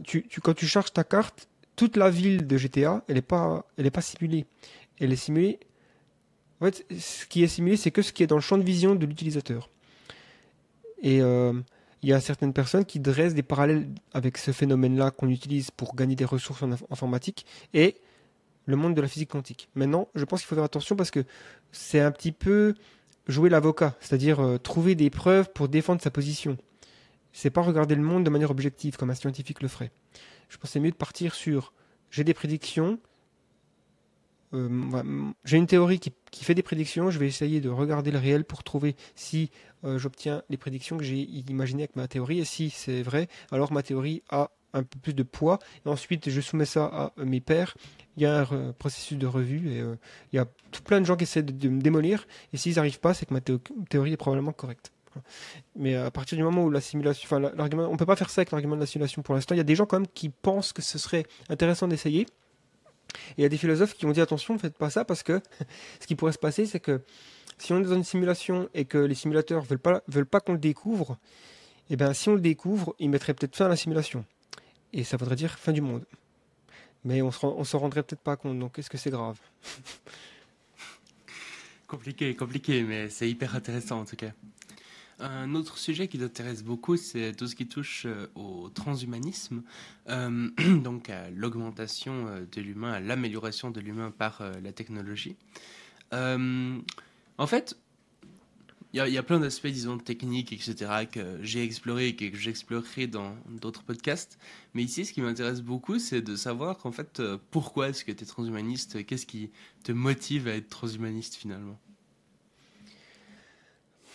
tu, quand tu charges ta carte, toute la ville de GTA, elle n'est pas, elle est pas simulée. Elle est simulée. En fait, ce qui est simulé, c'est que ce qui est dans le champ de vision de l'utilisateur. Et euh, il y a certaines personnes qui dressent des parallèles avec ce phénomène-là qu'on utilise pour gagner des ressources en informatique et le monde de la physique quantique. Maintenant, je pense qu'il faut faire attention parce que c'est un petit peu jouer l'avocat, c'est-à-dire euh, trouver des preuves pour défendre sa position. C'est pas regarder le monde de manière objective comme un scientifique le ferait. Je c'est mieux de partir sur j'ai des prédictions, euh, j'ai une théorie qui, fait des prédictions, je vais essayer de regarder le réel pour trouver si euh, j'obtiens les prédictions que j'ai imaginées avec ma théorie, et si c'est vrai, alors ma théorie a un peu plus de poids, et ensuite je soumets ça à mes pairs, il y a un processus de revue, et euh, il y a tout plein de gens qui essaient de, me démolir, et s'ils n'arrivent pas, c'est que ma théorie est probablement correcte. Mais à partir du moment où la simulation, enfin l'argument, on peut pas faire ça avec l'argument de la simulation pour l'instant. Il y a des gens quand même qui pensent que ce serait intéressant d'essayer. Et il y a des philosophes qui ont dit attention, ne faites pas ça parce que ce qui pourrait se passer, c'est que si on est dans une simulation et que les simulateurs veulent pas veulent pas qu'on le découvre, et eh bien si on le découvre, ils mettraient peut-être fin à la simulation. Et ça voudrait dire fin du monde. Mais on ne s'en rendrait peut-être pas compte, donc est-ce que c'est grave? Compliqué, compliqué, mais c'est hyper intéressant en tout cas. Un autre sujet qui t'intéresse beaucoup, c'est tout ce qui touche euh, au transhumanisme, euh, donc à l'augmentation euh, de l'humain, à l'amélioration de l'humain par la technologie. en fait, il y, a plein d'aspects, disons, techniques, etc., que j'ai exploré et que j'explorerai dans d'autres podcasts. Mais ici, ce qui m'intéresse beaucoup, c'est de savoir, en fait, pourquoi est-ce que tu es transhumaniste? Qu'est-ce qui te motive à être transhumaniste, finalement?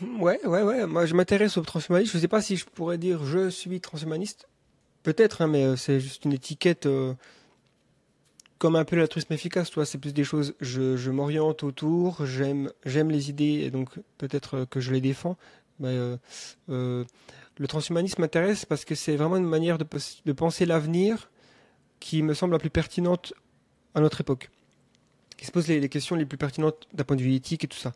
Ouais, ouais, ouais. Moi, je m'intéresse au transhumanisme. Je ne sais pas si je pourrais dire je suis transhumaniste. Peut-être, hein, mais euh, c'est juste une étiquette euh, comme un peu l'altruisme efficace. Toi, c'est plus des choses. Je, m'oriente autour. J'aime, j'aime les idées et donc peut-être euh, que je les défends. Mais, le transhumanisme m'intéresse parce que c'est vraiment une manière de penser l'avenir qui me semble la plus pertinente à notre époque qui se pose les, questions les plus pertinentes d'un point de vue éthique et tout ça.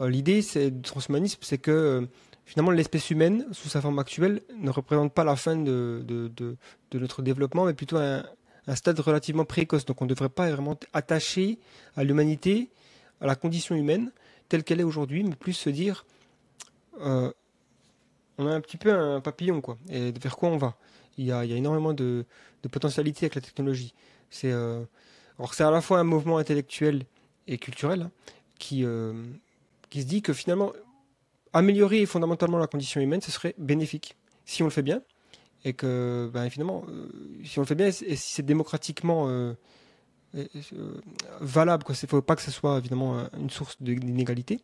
Euh, l'idée du transhumanisme, c'est que euh, finalement l'espèce humaine, sous sa forme actuelle, ne représente pas la fin de, notre développement, mais plutôt un, stade relativement précoce. Donc on ne devrait pas vraiment attacher à l'humanité, à la condition humaine telle qu'elle est aujourd'hui, mais plus se dire euh, on a un petit peu un papillon, quoi, et vers quoi on va? Il y a, énormément de, potentialités avec la technologie. Alors c'est à la fois un mouvement intellectuel et culturel hein, qui, euh, qui se dit que finalement, améliorer fondamentalement la condition humaine, ce serait bénéfique si on le fait bien et que ben, finalement, euh, si on le fait bien et si c'est démocratiquement euh, valable, il ne faut pas que ce soit évidemment une source d'inégalité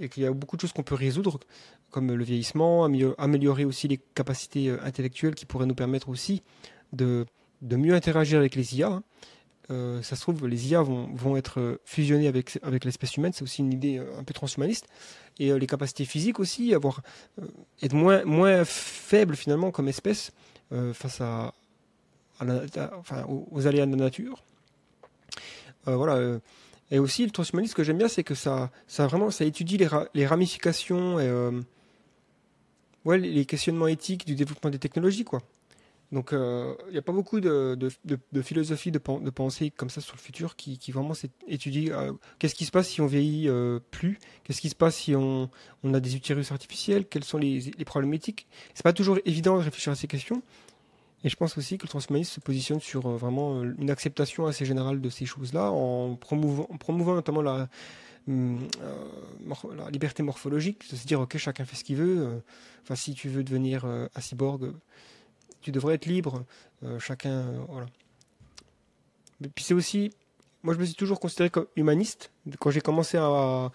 et qu'il y a beaucoup de choses qu'on peut résoudre, comme le vieillissement, améliorer aussi les capacités intellectuelles qui pourraient nous permettre aussi de, de mieux interagir avec les IA. Euh, ça se trouve, les IA vont, vont être fusionnés avec, avec l'espèce humaine. C'est aussi une idée euh, un peu transhumaniste. Et euh, les capacités physiques aussi, avoir, être moins, moins faible finalement comme espèce face à, enfin, aux, aléas de la nature. voilà. et aussi, le transhumanisme, ce que j'aime bien, c'est que ça, ça vraiment, ça étudie les, les ramifications et ouais, les questionnements éthiques du développement des technologies, quoi. Donc, euh, il n'y a pas beaucoup de, philosophie de, pensée comme ça sur le futur qui, vraiment étudie euh, qu'est-ce qui se passe si on vieillit euh, plus, qu'est-ce qui se passe si on, a des utérus artificiels, quels sont les, les problèmes éthiques? C'est pas toujours évident de réfléchir à ces questions. Et je pense aussi que le transhumanisme se positionne sur vraiment une acceptation assez générale de ces choses-là, en promouvant, notamment la, hum, la liberté morphologique, de se dire ok chacun fait ce qu'il veut. Enfin si tu veux devenir un cyborg tu devrais être libre, euh, chacun, euh, voilà. Mais puis c'est aussi, moi je me suis toujours considéré comme humaniste. Quand j'ai commencé à,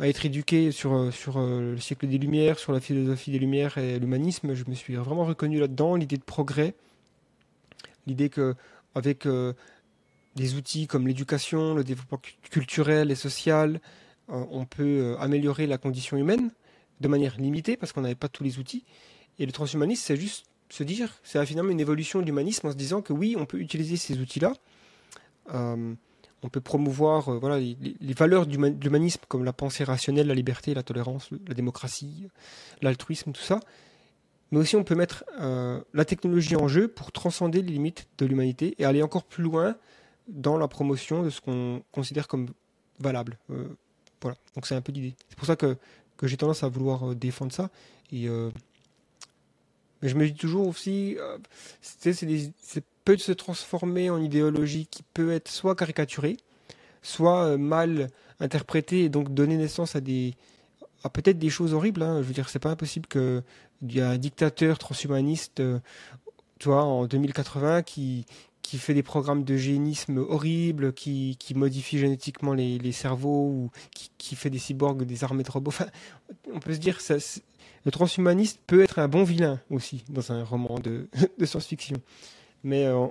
être éduqué sur, euh, le siècle des Lumières, sur la philosophie des Lumières et l'humanisme, je me suis vraiment reconnu là-dedans, l'idée de progrès, l'idée que avec des outils comme l'éducation, le développement culturel et social, on peut améliorer la condition humaine de manière limitée parce qu'on n'avait pas tous les outils. Et le transhumanisme, c'est juste se dire, c'est finalement une évolution de l'humanisme en se disant que oui, on peut utiliser ces outils-là. Euh, on peut promouvoir euh, voilà, les, valeurs de l'humanisme comme la pensée rationnelle, la liberté, la tolérance, la démocratie, l'altruisme, tout ça. Mais aussi on peut mettre euh, la technologie en jeu pour transcender les limites de l'humanité et aller encore plus loin dans la promotion de ce qu'on considère comme valable. voilà, donc c'est un peu l'idée. C'est pour ça que, que j'ai tendance à vouloir défendre ça. Et mais je me dis toujours aussi, euh, c'est peut se transformer en idéologie qui peut être soit caricaturée, soit euh, mal interprétée et donc donner naissance à des à peut-être des choses horribles. Hein. Je veux dire, c'est pas impossible qu'il y ait un dictateur transhumaniste, euh, tu vois, en 2080 qui qui fait des programmes de génisme horribles, qui, qui modifie génétiquement les, les cerveaux, ou qui, qui, fait des cyborgs, des armées de robots. Enfin, on peut se dire, ça, le transhumaniste peut être un bon vilain aussi dans un roman de, science-fiction. Mais euh,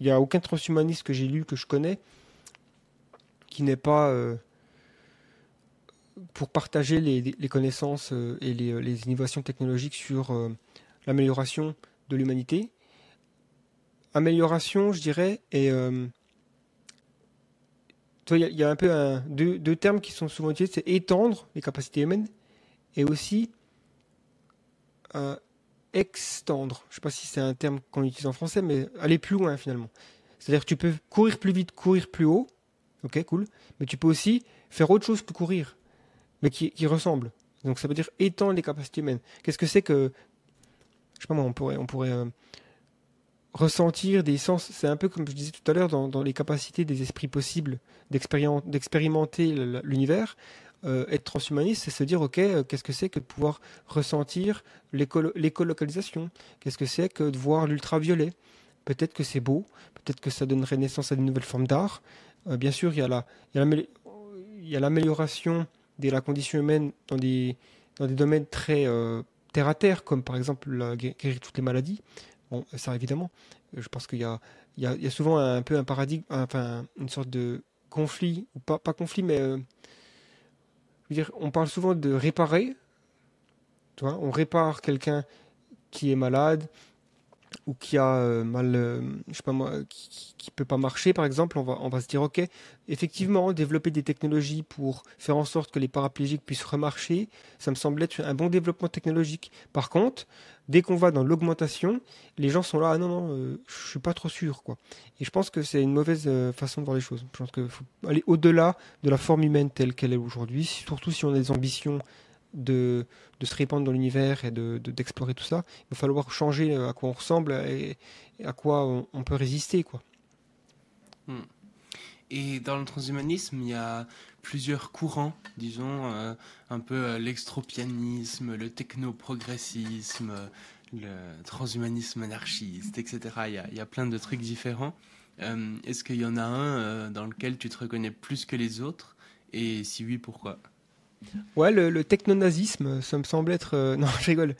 il n'y a aucun transhumaniste que j'ai lu, que je connais, qui n'est pas euh, pour partager les, connaissances euh, et les, innovations technologiques sur l'amélioration de l'humanité. Amélioration, je dirais, et il y, a un peu deux, deux, termes qui sont souvent utilisés, c'est étendre les capacités humaines et aussi euh, extendre. Je ne sais pas si c'est un terme qu'on utilise en français, mais aller plus loin finalement. C'est-à-dire que tu peux courir plus vite, courir plus haut. Ok, cool. Mais tu peux aussi faire autre chose que courir, mais qui, ressemble. Donc ça veut dire étendre les capacités humaines. Qu'est-ce que c'est que. Je sais pas moi, on pourrait, on pourrait euh, ressentir des sens? C'est un peu comme je disais tout à l'heure dans les capacités des esprits possibles d'expérimenter l'univers. Euh, être transhumaniste, c'est se dire, ok, euh, qu'est-ce que c'est que de pouvoir ressentir l'écolocalisation? Qu'est-ce que c'est que de voir l'ultraviolet? Peut-être que c'est beau, peut-être que ça donnerait naissance à de nouvelles formes d'art. Euh, bien sûr, il y a l'amélioration de la condition humaine dans des, domaines très terre à terre, comme par exemple guérir toutes les maladies. Bon, ça évidemment, je pense qu'il y a, souvent un, peu un paradigme, enfin une sorte de conflit, ou pas conflit, mais on parle souvent de réparer. On répare quelqu'un qui est malade ou qui a euh, mal, euh, je sais pas moi, qui, qui, peut pas marcher par exemple, on va, on va se dire ok, effectivement, développer des technologies pour faire en sorte que les paraplégiques puissent remarcher, ça me semble être un bon développement technologique. Par contre, dès qu'on va dans l'augmentation, les gens sont là, ah non, non, euh, je suis pas trop sûr, quoi. Et je pense que c'est une mauvaise euh, façon de voir les choses. Je pense qu'il faut aller au-delà de la forme humaine telle qu'elle est aujourd'hui, surtout si on a des ambitions de, se répandre dans l'univers et d'explorer de, tout ça. Il va falloir changer euh, à quoi on ressemble et, à quoi on, peut résister, quoi. Hmm. Et dans le transhumanisme, il y a plusieurs courants, disons, euh, un peu euh, l'extropianisme, le technoprogressisme, le transhumanisme anarchiste, etc. Il y a, il y a plein de trucs différents. Est-ce qu'il y en a un dans lequel tu te reconnais plus que les autres? Et si oui, pourquoi? Ouais, le, le technonazisme, ça me semble être. euh, Non, je rigole.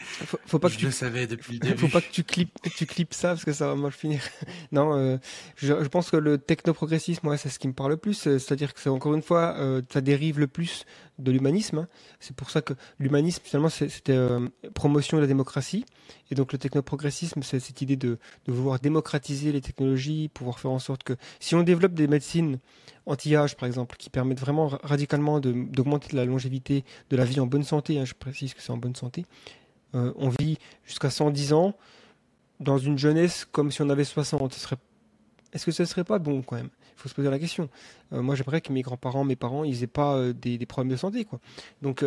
Faut, faut pas que Je tu le savais depuis le début. Faut pas que tu clips, que tu clips ça parce que ça va mal finir. non, euh, je, je pense que le technoprogressisme, ouais, c'est ce qui me parle le plus. euh, C'est-à-dire que c'est encore une fois, euh, ça dérive le plus de l'humanisme. hein. C'est pour ça que l'humanisme, finalement, c'était euh, promotion de la démocratie. Et donc le technoprogressisme, c'est cette idée de, de vouloir démocratiser les technologies, pouvoir faire en sorte que si on développe des médecines anti-âge, par exemple, qui permettent vraiment ra- radicalement d'augmenter la longévité de la vie en bonne santé, hein, je précise que c'est en bonne santé, euh, on vit jusqu'à 110 ans dans une jeunesse comme si on avait 60. Ce serait... Est-ce que ce serait pas bon quand même? Il faut se poser la question. Euh, moi, j'aimerais que mes grands-parents, mes parents, ils aient pas euh, des, problèmes de santé. Quoi. Donc,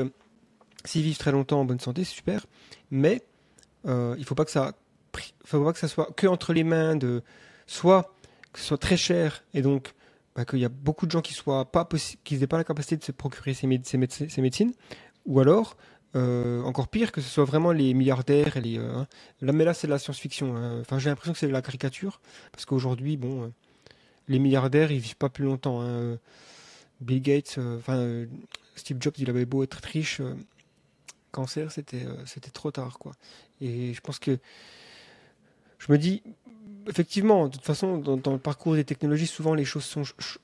s'ils vivent très longtemps en bonne santé, c'est super. Mais il faut ça, faut pas que ça soit que entre les mains de soit que ce soit très cher et donc bah, qu'il y a beaucoup de gens qui soient pas qui n'aient pas la capacité de se procurer ces, méde- ces, médecins- ces médecines, ou alors euh, encore pire, que ce soit vraiment les milliardaires et les. euh, hein. Là, mais là, c'est de la science-fiction. hein. Enfin, j'ai l'impression que c'est de la caricature, parce qu'aujourd'hui, bon, euh, les milliardaires, ils vivent pas plus longtemps. hein. Bill Gates, enfin, Steve Jobs, il avait beau être riche, cancer, c'était, trop tard, quoi. Et je pense que je me dis, effectivement, de toute façon, dans, le parcours des technologies, souvent les choses sont, ch-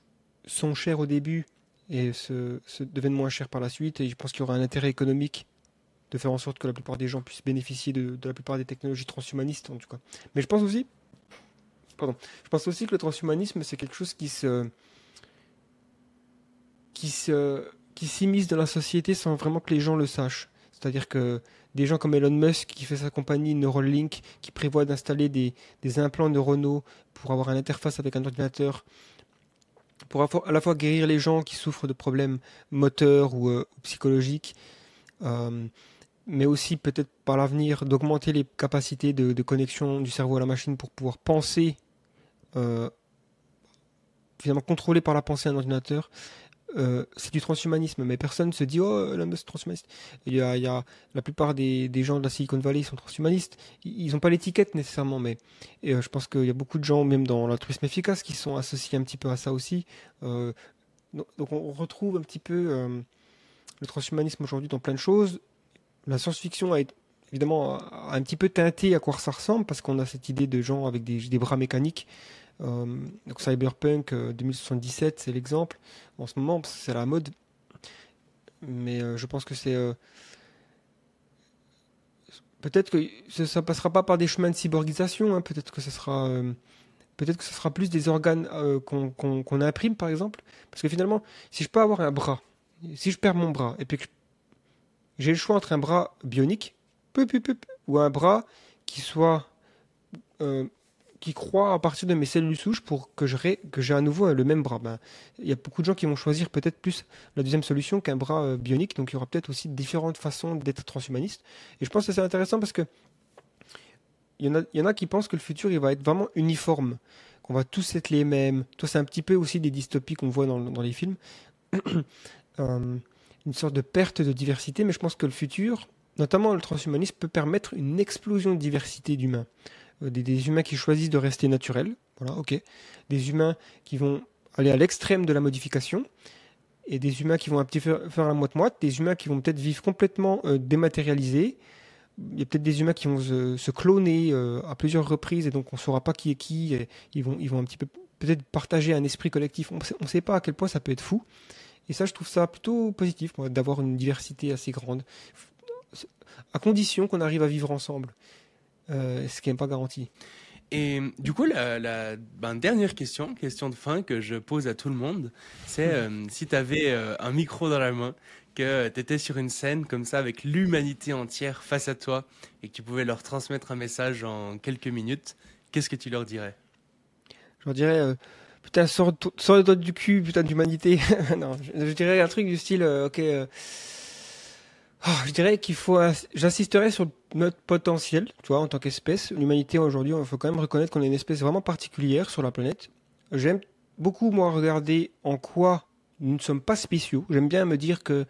sont chères au début et se deviennent moins chères par la suite. Et je pense qu'il y aura un intérêt économique de faire en sorte que la plupart des gens puissent bénéficier de, la plupart des technologies transhumanistes, en tout cas. Mais je pense aussi, pardon, je pense aussi que le transhumanisme, c'est quelque chose qui se, qui se, qui s'immisce dans la société sans vraiment que les gens le sachent. C'est-à-dire que des gens comme Elon Musk qui fait sa compagnie Neuralink, qui prévoit d'installer des, des implants neuronaux pour avoir une interface avec un ordinateur, pour à la fois- guérir les gens qui souffrent de problèmes moteurs ou, euh, psychologiques, euh, mais aussi peut-être par l'avenir d'augmenter les capacités de, connexion du cerveau à la machine pour pouvoir penser, euh, finalement contrôlé par la pensée un ordinateur. Euh, c'est du transhumanisme, mais personne ne se dit oh Elon Musk transhumaniste. Il y a, la plupart des, gens de la Silicon Valley sont transhumanistes. Ils n'ont pas l'étiquette nécessairement, mais et, euh, je pense qu'il y a beaucoup de gens, même dans l'altruisme efficace, qui sont associés un petit peu à ça aussi. Donc, on retrouve un petit peu le transhumanisme aujourd'hui dans plein de choses. La science-fiction a évidemment un petit peu teinté à quoi ça ressemble parce qu'on a cette idée de gens avec des, bras mécaniques. Euh, donc Cyberpunk euh, 2077, c'est l'exemple en ce moment c'est la mode. Mais euh, je pense que c'est euh, peut-être que ça, ça passera pas par des chemins de cyborgisation. hein. Peut-être que ce sera euh, peut-être que ce sera plus des organes euh, qu'on imprime par exemple. Parce que finalement, si je peux avoir un bras, si je perds mon bras et puis que je- j'ai le choix entre un bras bionique ou un bras qui soit euh, qui croit à partir de mes cellules souches pour que je que j'ai à nouveau le même bras. Ben, il y a beaucoup de gens qui vont choisir peut-être plus la deuxième solution qu'un bras euh, bionique, donc il y aura peut-être aussi différentes façons d'être transhumaniste. Et je pense que c'est intéressant parce que il y, en a, y en a qui pensent que le futur il va être vraiment uniforme, qu'on va tous être les mêmes. Toi, c'est un petit peu aussi des dystopies qu'on voit dans, dans les films. Euh, une sorte de perte de diversité, mais je pense que le futur, notamment le transhumanisme, peut permettre une explosion de diversité d'humains. Euh, des, humains qui choisissent de rester naturels, voilà, ok. Des humains qui vont aller à l'extrême de la modification, et des humains qui vont un petit peu faire la moite-moite, des humains qui vont peut-être vivre complètement euh, dématérialisés. Il y a peut-être des humains qui vont se, se cloner euh, à plusieurs reprises, et donc on ne saura pas qui est qui, et ils vont, ils vont un petit peu peut-être partager un esprit collectif. On ne sait pas à quel point ça peut être fou. Et ça, je trouve ça plutôt positif, moi, d'avoir une diversité assez grande, à condition qu'on arrive à vivre ensemble, euh, ce qui n'est pas garanti. Et du coup, la, la ben, dernière question, question de fin que je pose à tout le monde, c'est euh, si tu avais un micro dans la main, que tu étais sur une scène comme ça avec l'humanité entière face à toi et que tu pouvais leur transmettre un message en quelques minutes, qu'est-ce que tu leur dirais? Je leur dirais, euh, putain, sors, sors le doigt du cul, putain d'humanité. non, je, je, dirais un truc du style, euh, ok, euh, oh, je dirais qu'il faut, j'insisterai sur notre potentiel, tu vois, en tant qu'espèce. L'humanité aujourd'hui, il faut quand même reconnaître qu'on est une espèce vraiment particulière sur la planète. J'aime beaucoup, moi, regarder en quoi nous ne sommes pas spéciaux. J'aime bien me dire que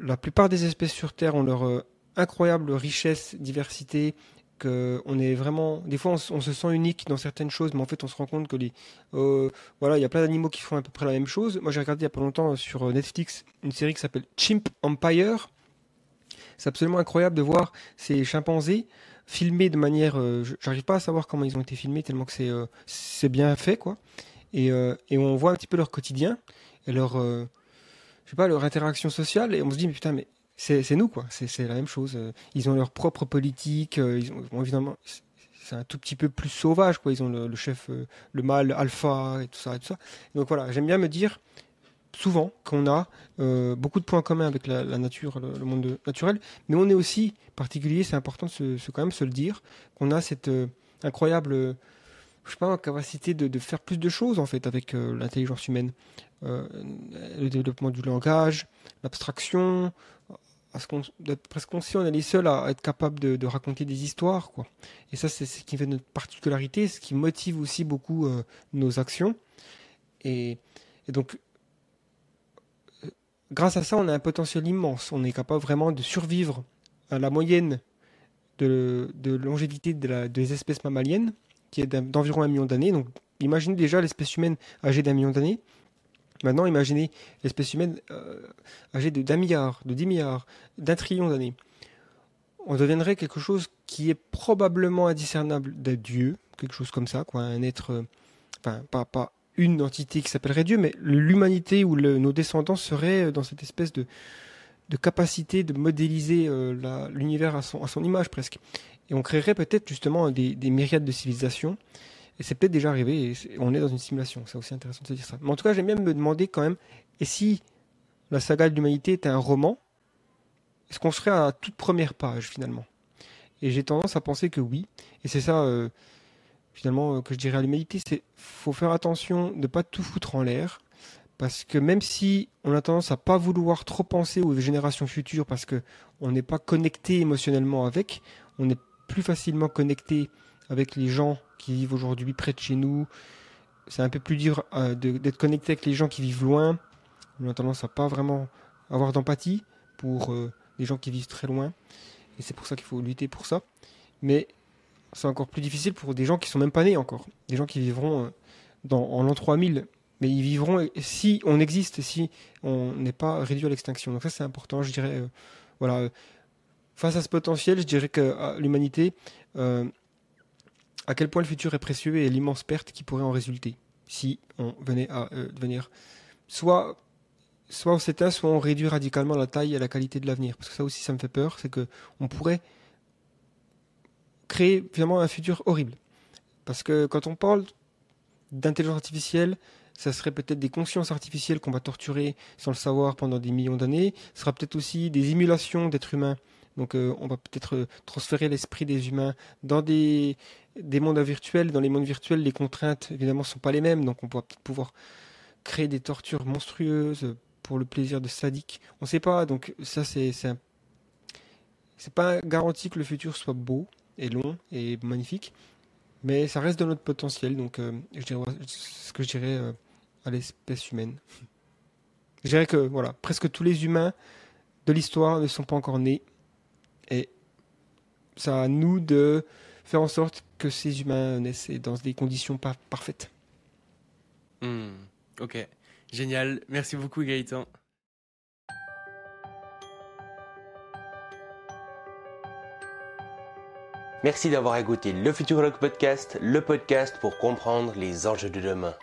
la plupart des espèces sur Terre ont leur euh, incroyable richesse, diversité, que on est vraiment, des fois, on, se sent unique dans certaines choses, mais en fait, on se rend compte que les, euh, voilà, il y a plein d'animaux qui font à peu près la même chose. Moi, j'ai regardé il y a pas longtemps sur Netflix une série qui s'appelle Chimp Empire. C'est absolument incroyable de voir ces chimpanzés filmés de manière, euh, j'arrive pas à savoir comment ils ont été filmés tellement que c'est bien fait, quoi. Et, et on voit un petit peu leur quotidien et leur, je sais pas, leur interaction sociale, et on se dit, mais putain, mais c'est nous, quoi. C'est la même chose. Euh, ils ont leur propre politique. Euh, ils ont, évidemment, c'est un tout petit peu plus sauvage, quoi. Ils ont le, chef, euh, le mâle alpha et tout ça et tout ça. Donc voilà, j'aime bien me dire souvent qu'on a beaucoup de points communs avec la, nature, le, monde naturel, mais on est aussi particulier. C'est important de se, quand même se le dire qu'on a cette incroyable je sais pas, capacité de, de, faire plus de choses en fait avec l'intelligence humaine. le développement du langage, l'abstraction, d'être presque conscient, on est les seuls à être capables de, raconter des histoires, quoi. Et ça, c'est ce qui fait notre particularité, ce qui motive aussi beaucoup euh, nos actions. Et, donc, euh, grâce à ça, on a un potentiel immense. On est capable vraiment de survivre à la moyenne de, longévité des espèces mammaliennes, qui est d'environ un million d'années. Donc, imaginez déjà l'espèce humaine âgée d'un million d'années. Maintenant, imaginez l'espèce humaine euh, âgée d'un milliard, de dix milliards, d'un trillion d'années. On deviendrait quelque chose qui est probablement indiscernable d'un Dieu, quelque chose comme ça, quoi, un être, euh, enfin, pas, pas une entité qui s'appellerait Dieu, mais l'humanité ou nos descendants seraient euh, dans cette espèce de, capacité de modéliser l'univers à son, image presque. Et on créerait peut-être justement des myriades de civilisations et c'est peut-être déjà arrivé, et on est dans une simulation, c'est aussi intéressant de se dire ça. Mais en tout cas, j'aime bien me demander quand même, et si la saga de l'humanité était un roman, est-ce qu'on serait à la toute première page finalement? Et j'ai tendance à penser que oui, et c'est ça euh, finalement euh, que je dirais à l'humanité, c'est faut faire attention de pas tout foutre en l'air, parce que même si on a tendance à pas vouloir trop penser aux générations futures, parce que on n'est pas connecté émotionnellement avec, on est plus facilement connecté avec les gens qui vivent aujourd'hui près de chez nous. C'est un peu plus dur euh, d'être connecté avec les gens qui vivent loin. On a tendance à pas vraiment avoir d'empathie pour euh, les gens qui vivent très loin. Et c'est pour ça qu'il faut lutter pour ça. Mais c'est encore plus difficile pour des gens qui sont même pas nés encore. Des gens qui vivront euh, dans, en l'an 3000. Mais ils vivront si on existe, si on n'est pas réduit à l'extinction. Donc ça c'est important, je dirais. voilà. Face à ce potentiel, je dirais que l'humanité, à quel point le futur est précieux et l'immense perte qui pourrait en résulter si on venait à euh, devenir soit soit on s'éteint, soit on réduit radicalement la taille et la qualité de l'avenir. Parce que ça aussi, ça me fait peur, c'est que on pourrait créer finalement un futur horrible. Parce que quand on parle d'intelligence artificielle, ça serait peut-être des consciences artificielles qu'on va torturer sans le savoir pendant des millions d'années. Ce sera peut-être aussi des émulations d'êtres humains. Donc euh, on va peut-être euh, transférer l'esprit des humains dans des des mondes virtuels. Dans les mondes virtuels, les contraintes, évidemment, sont pas les mêmes. Donc, on va peut-être pouvoir créer des tortures monstrueuses pour le plaisir de sadique. On ne sait pas. Donc, ça, c'est c'est pas garanti que le futur soit beau et long et magnifique, mais ça reste dans notre potentiel. Donc, euh, je dirais ce que je dirais à l'espèce humaine. Je dirais que voilà, presque tous les humains de l'histoire ne sont pas encore nés, et c'est à nous de faire en sorte que ces humains naissent dans des conditions pas parfaites. Hmm, ok, génial. Merci beaucoup Gaëtan. Merci d'avoir écouté le Futurologue Podcast, le podcast pour comprendre les enjeux de demain.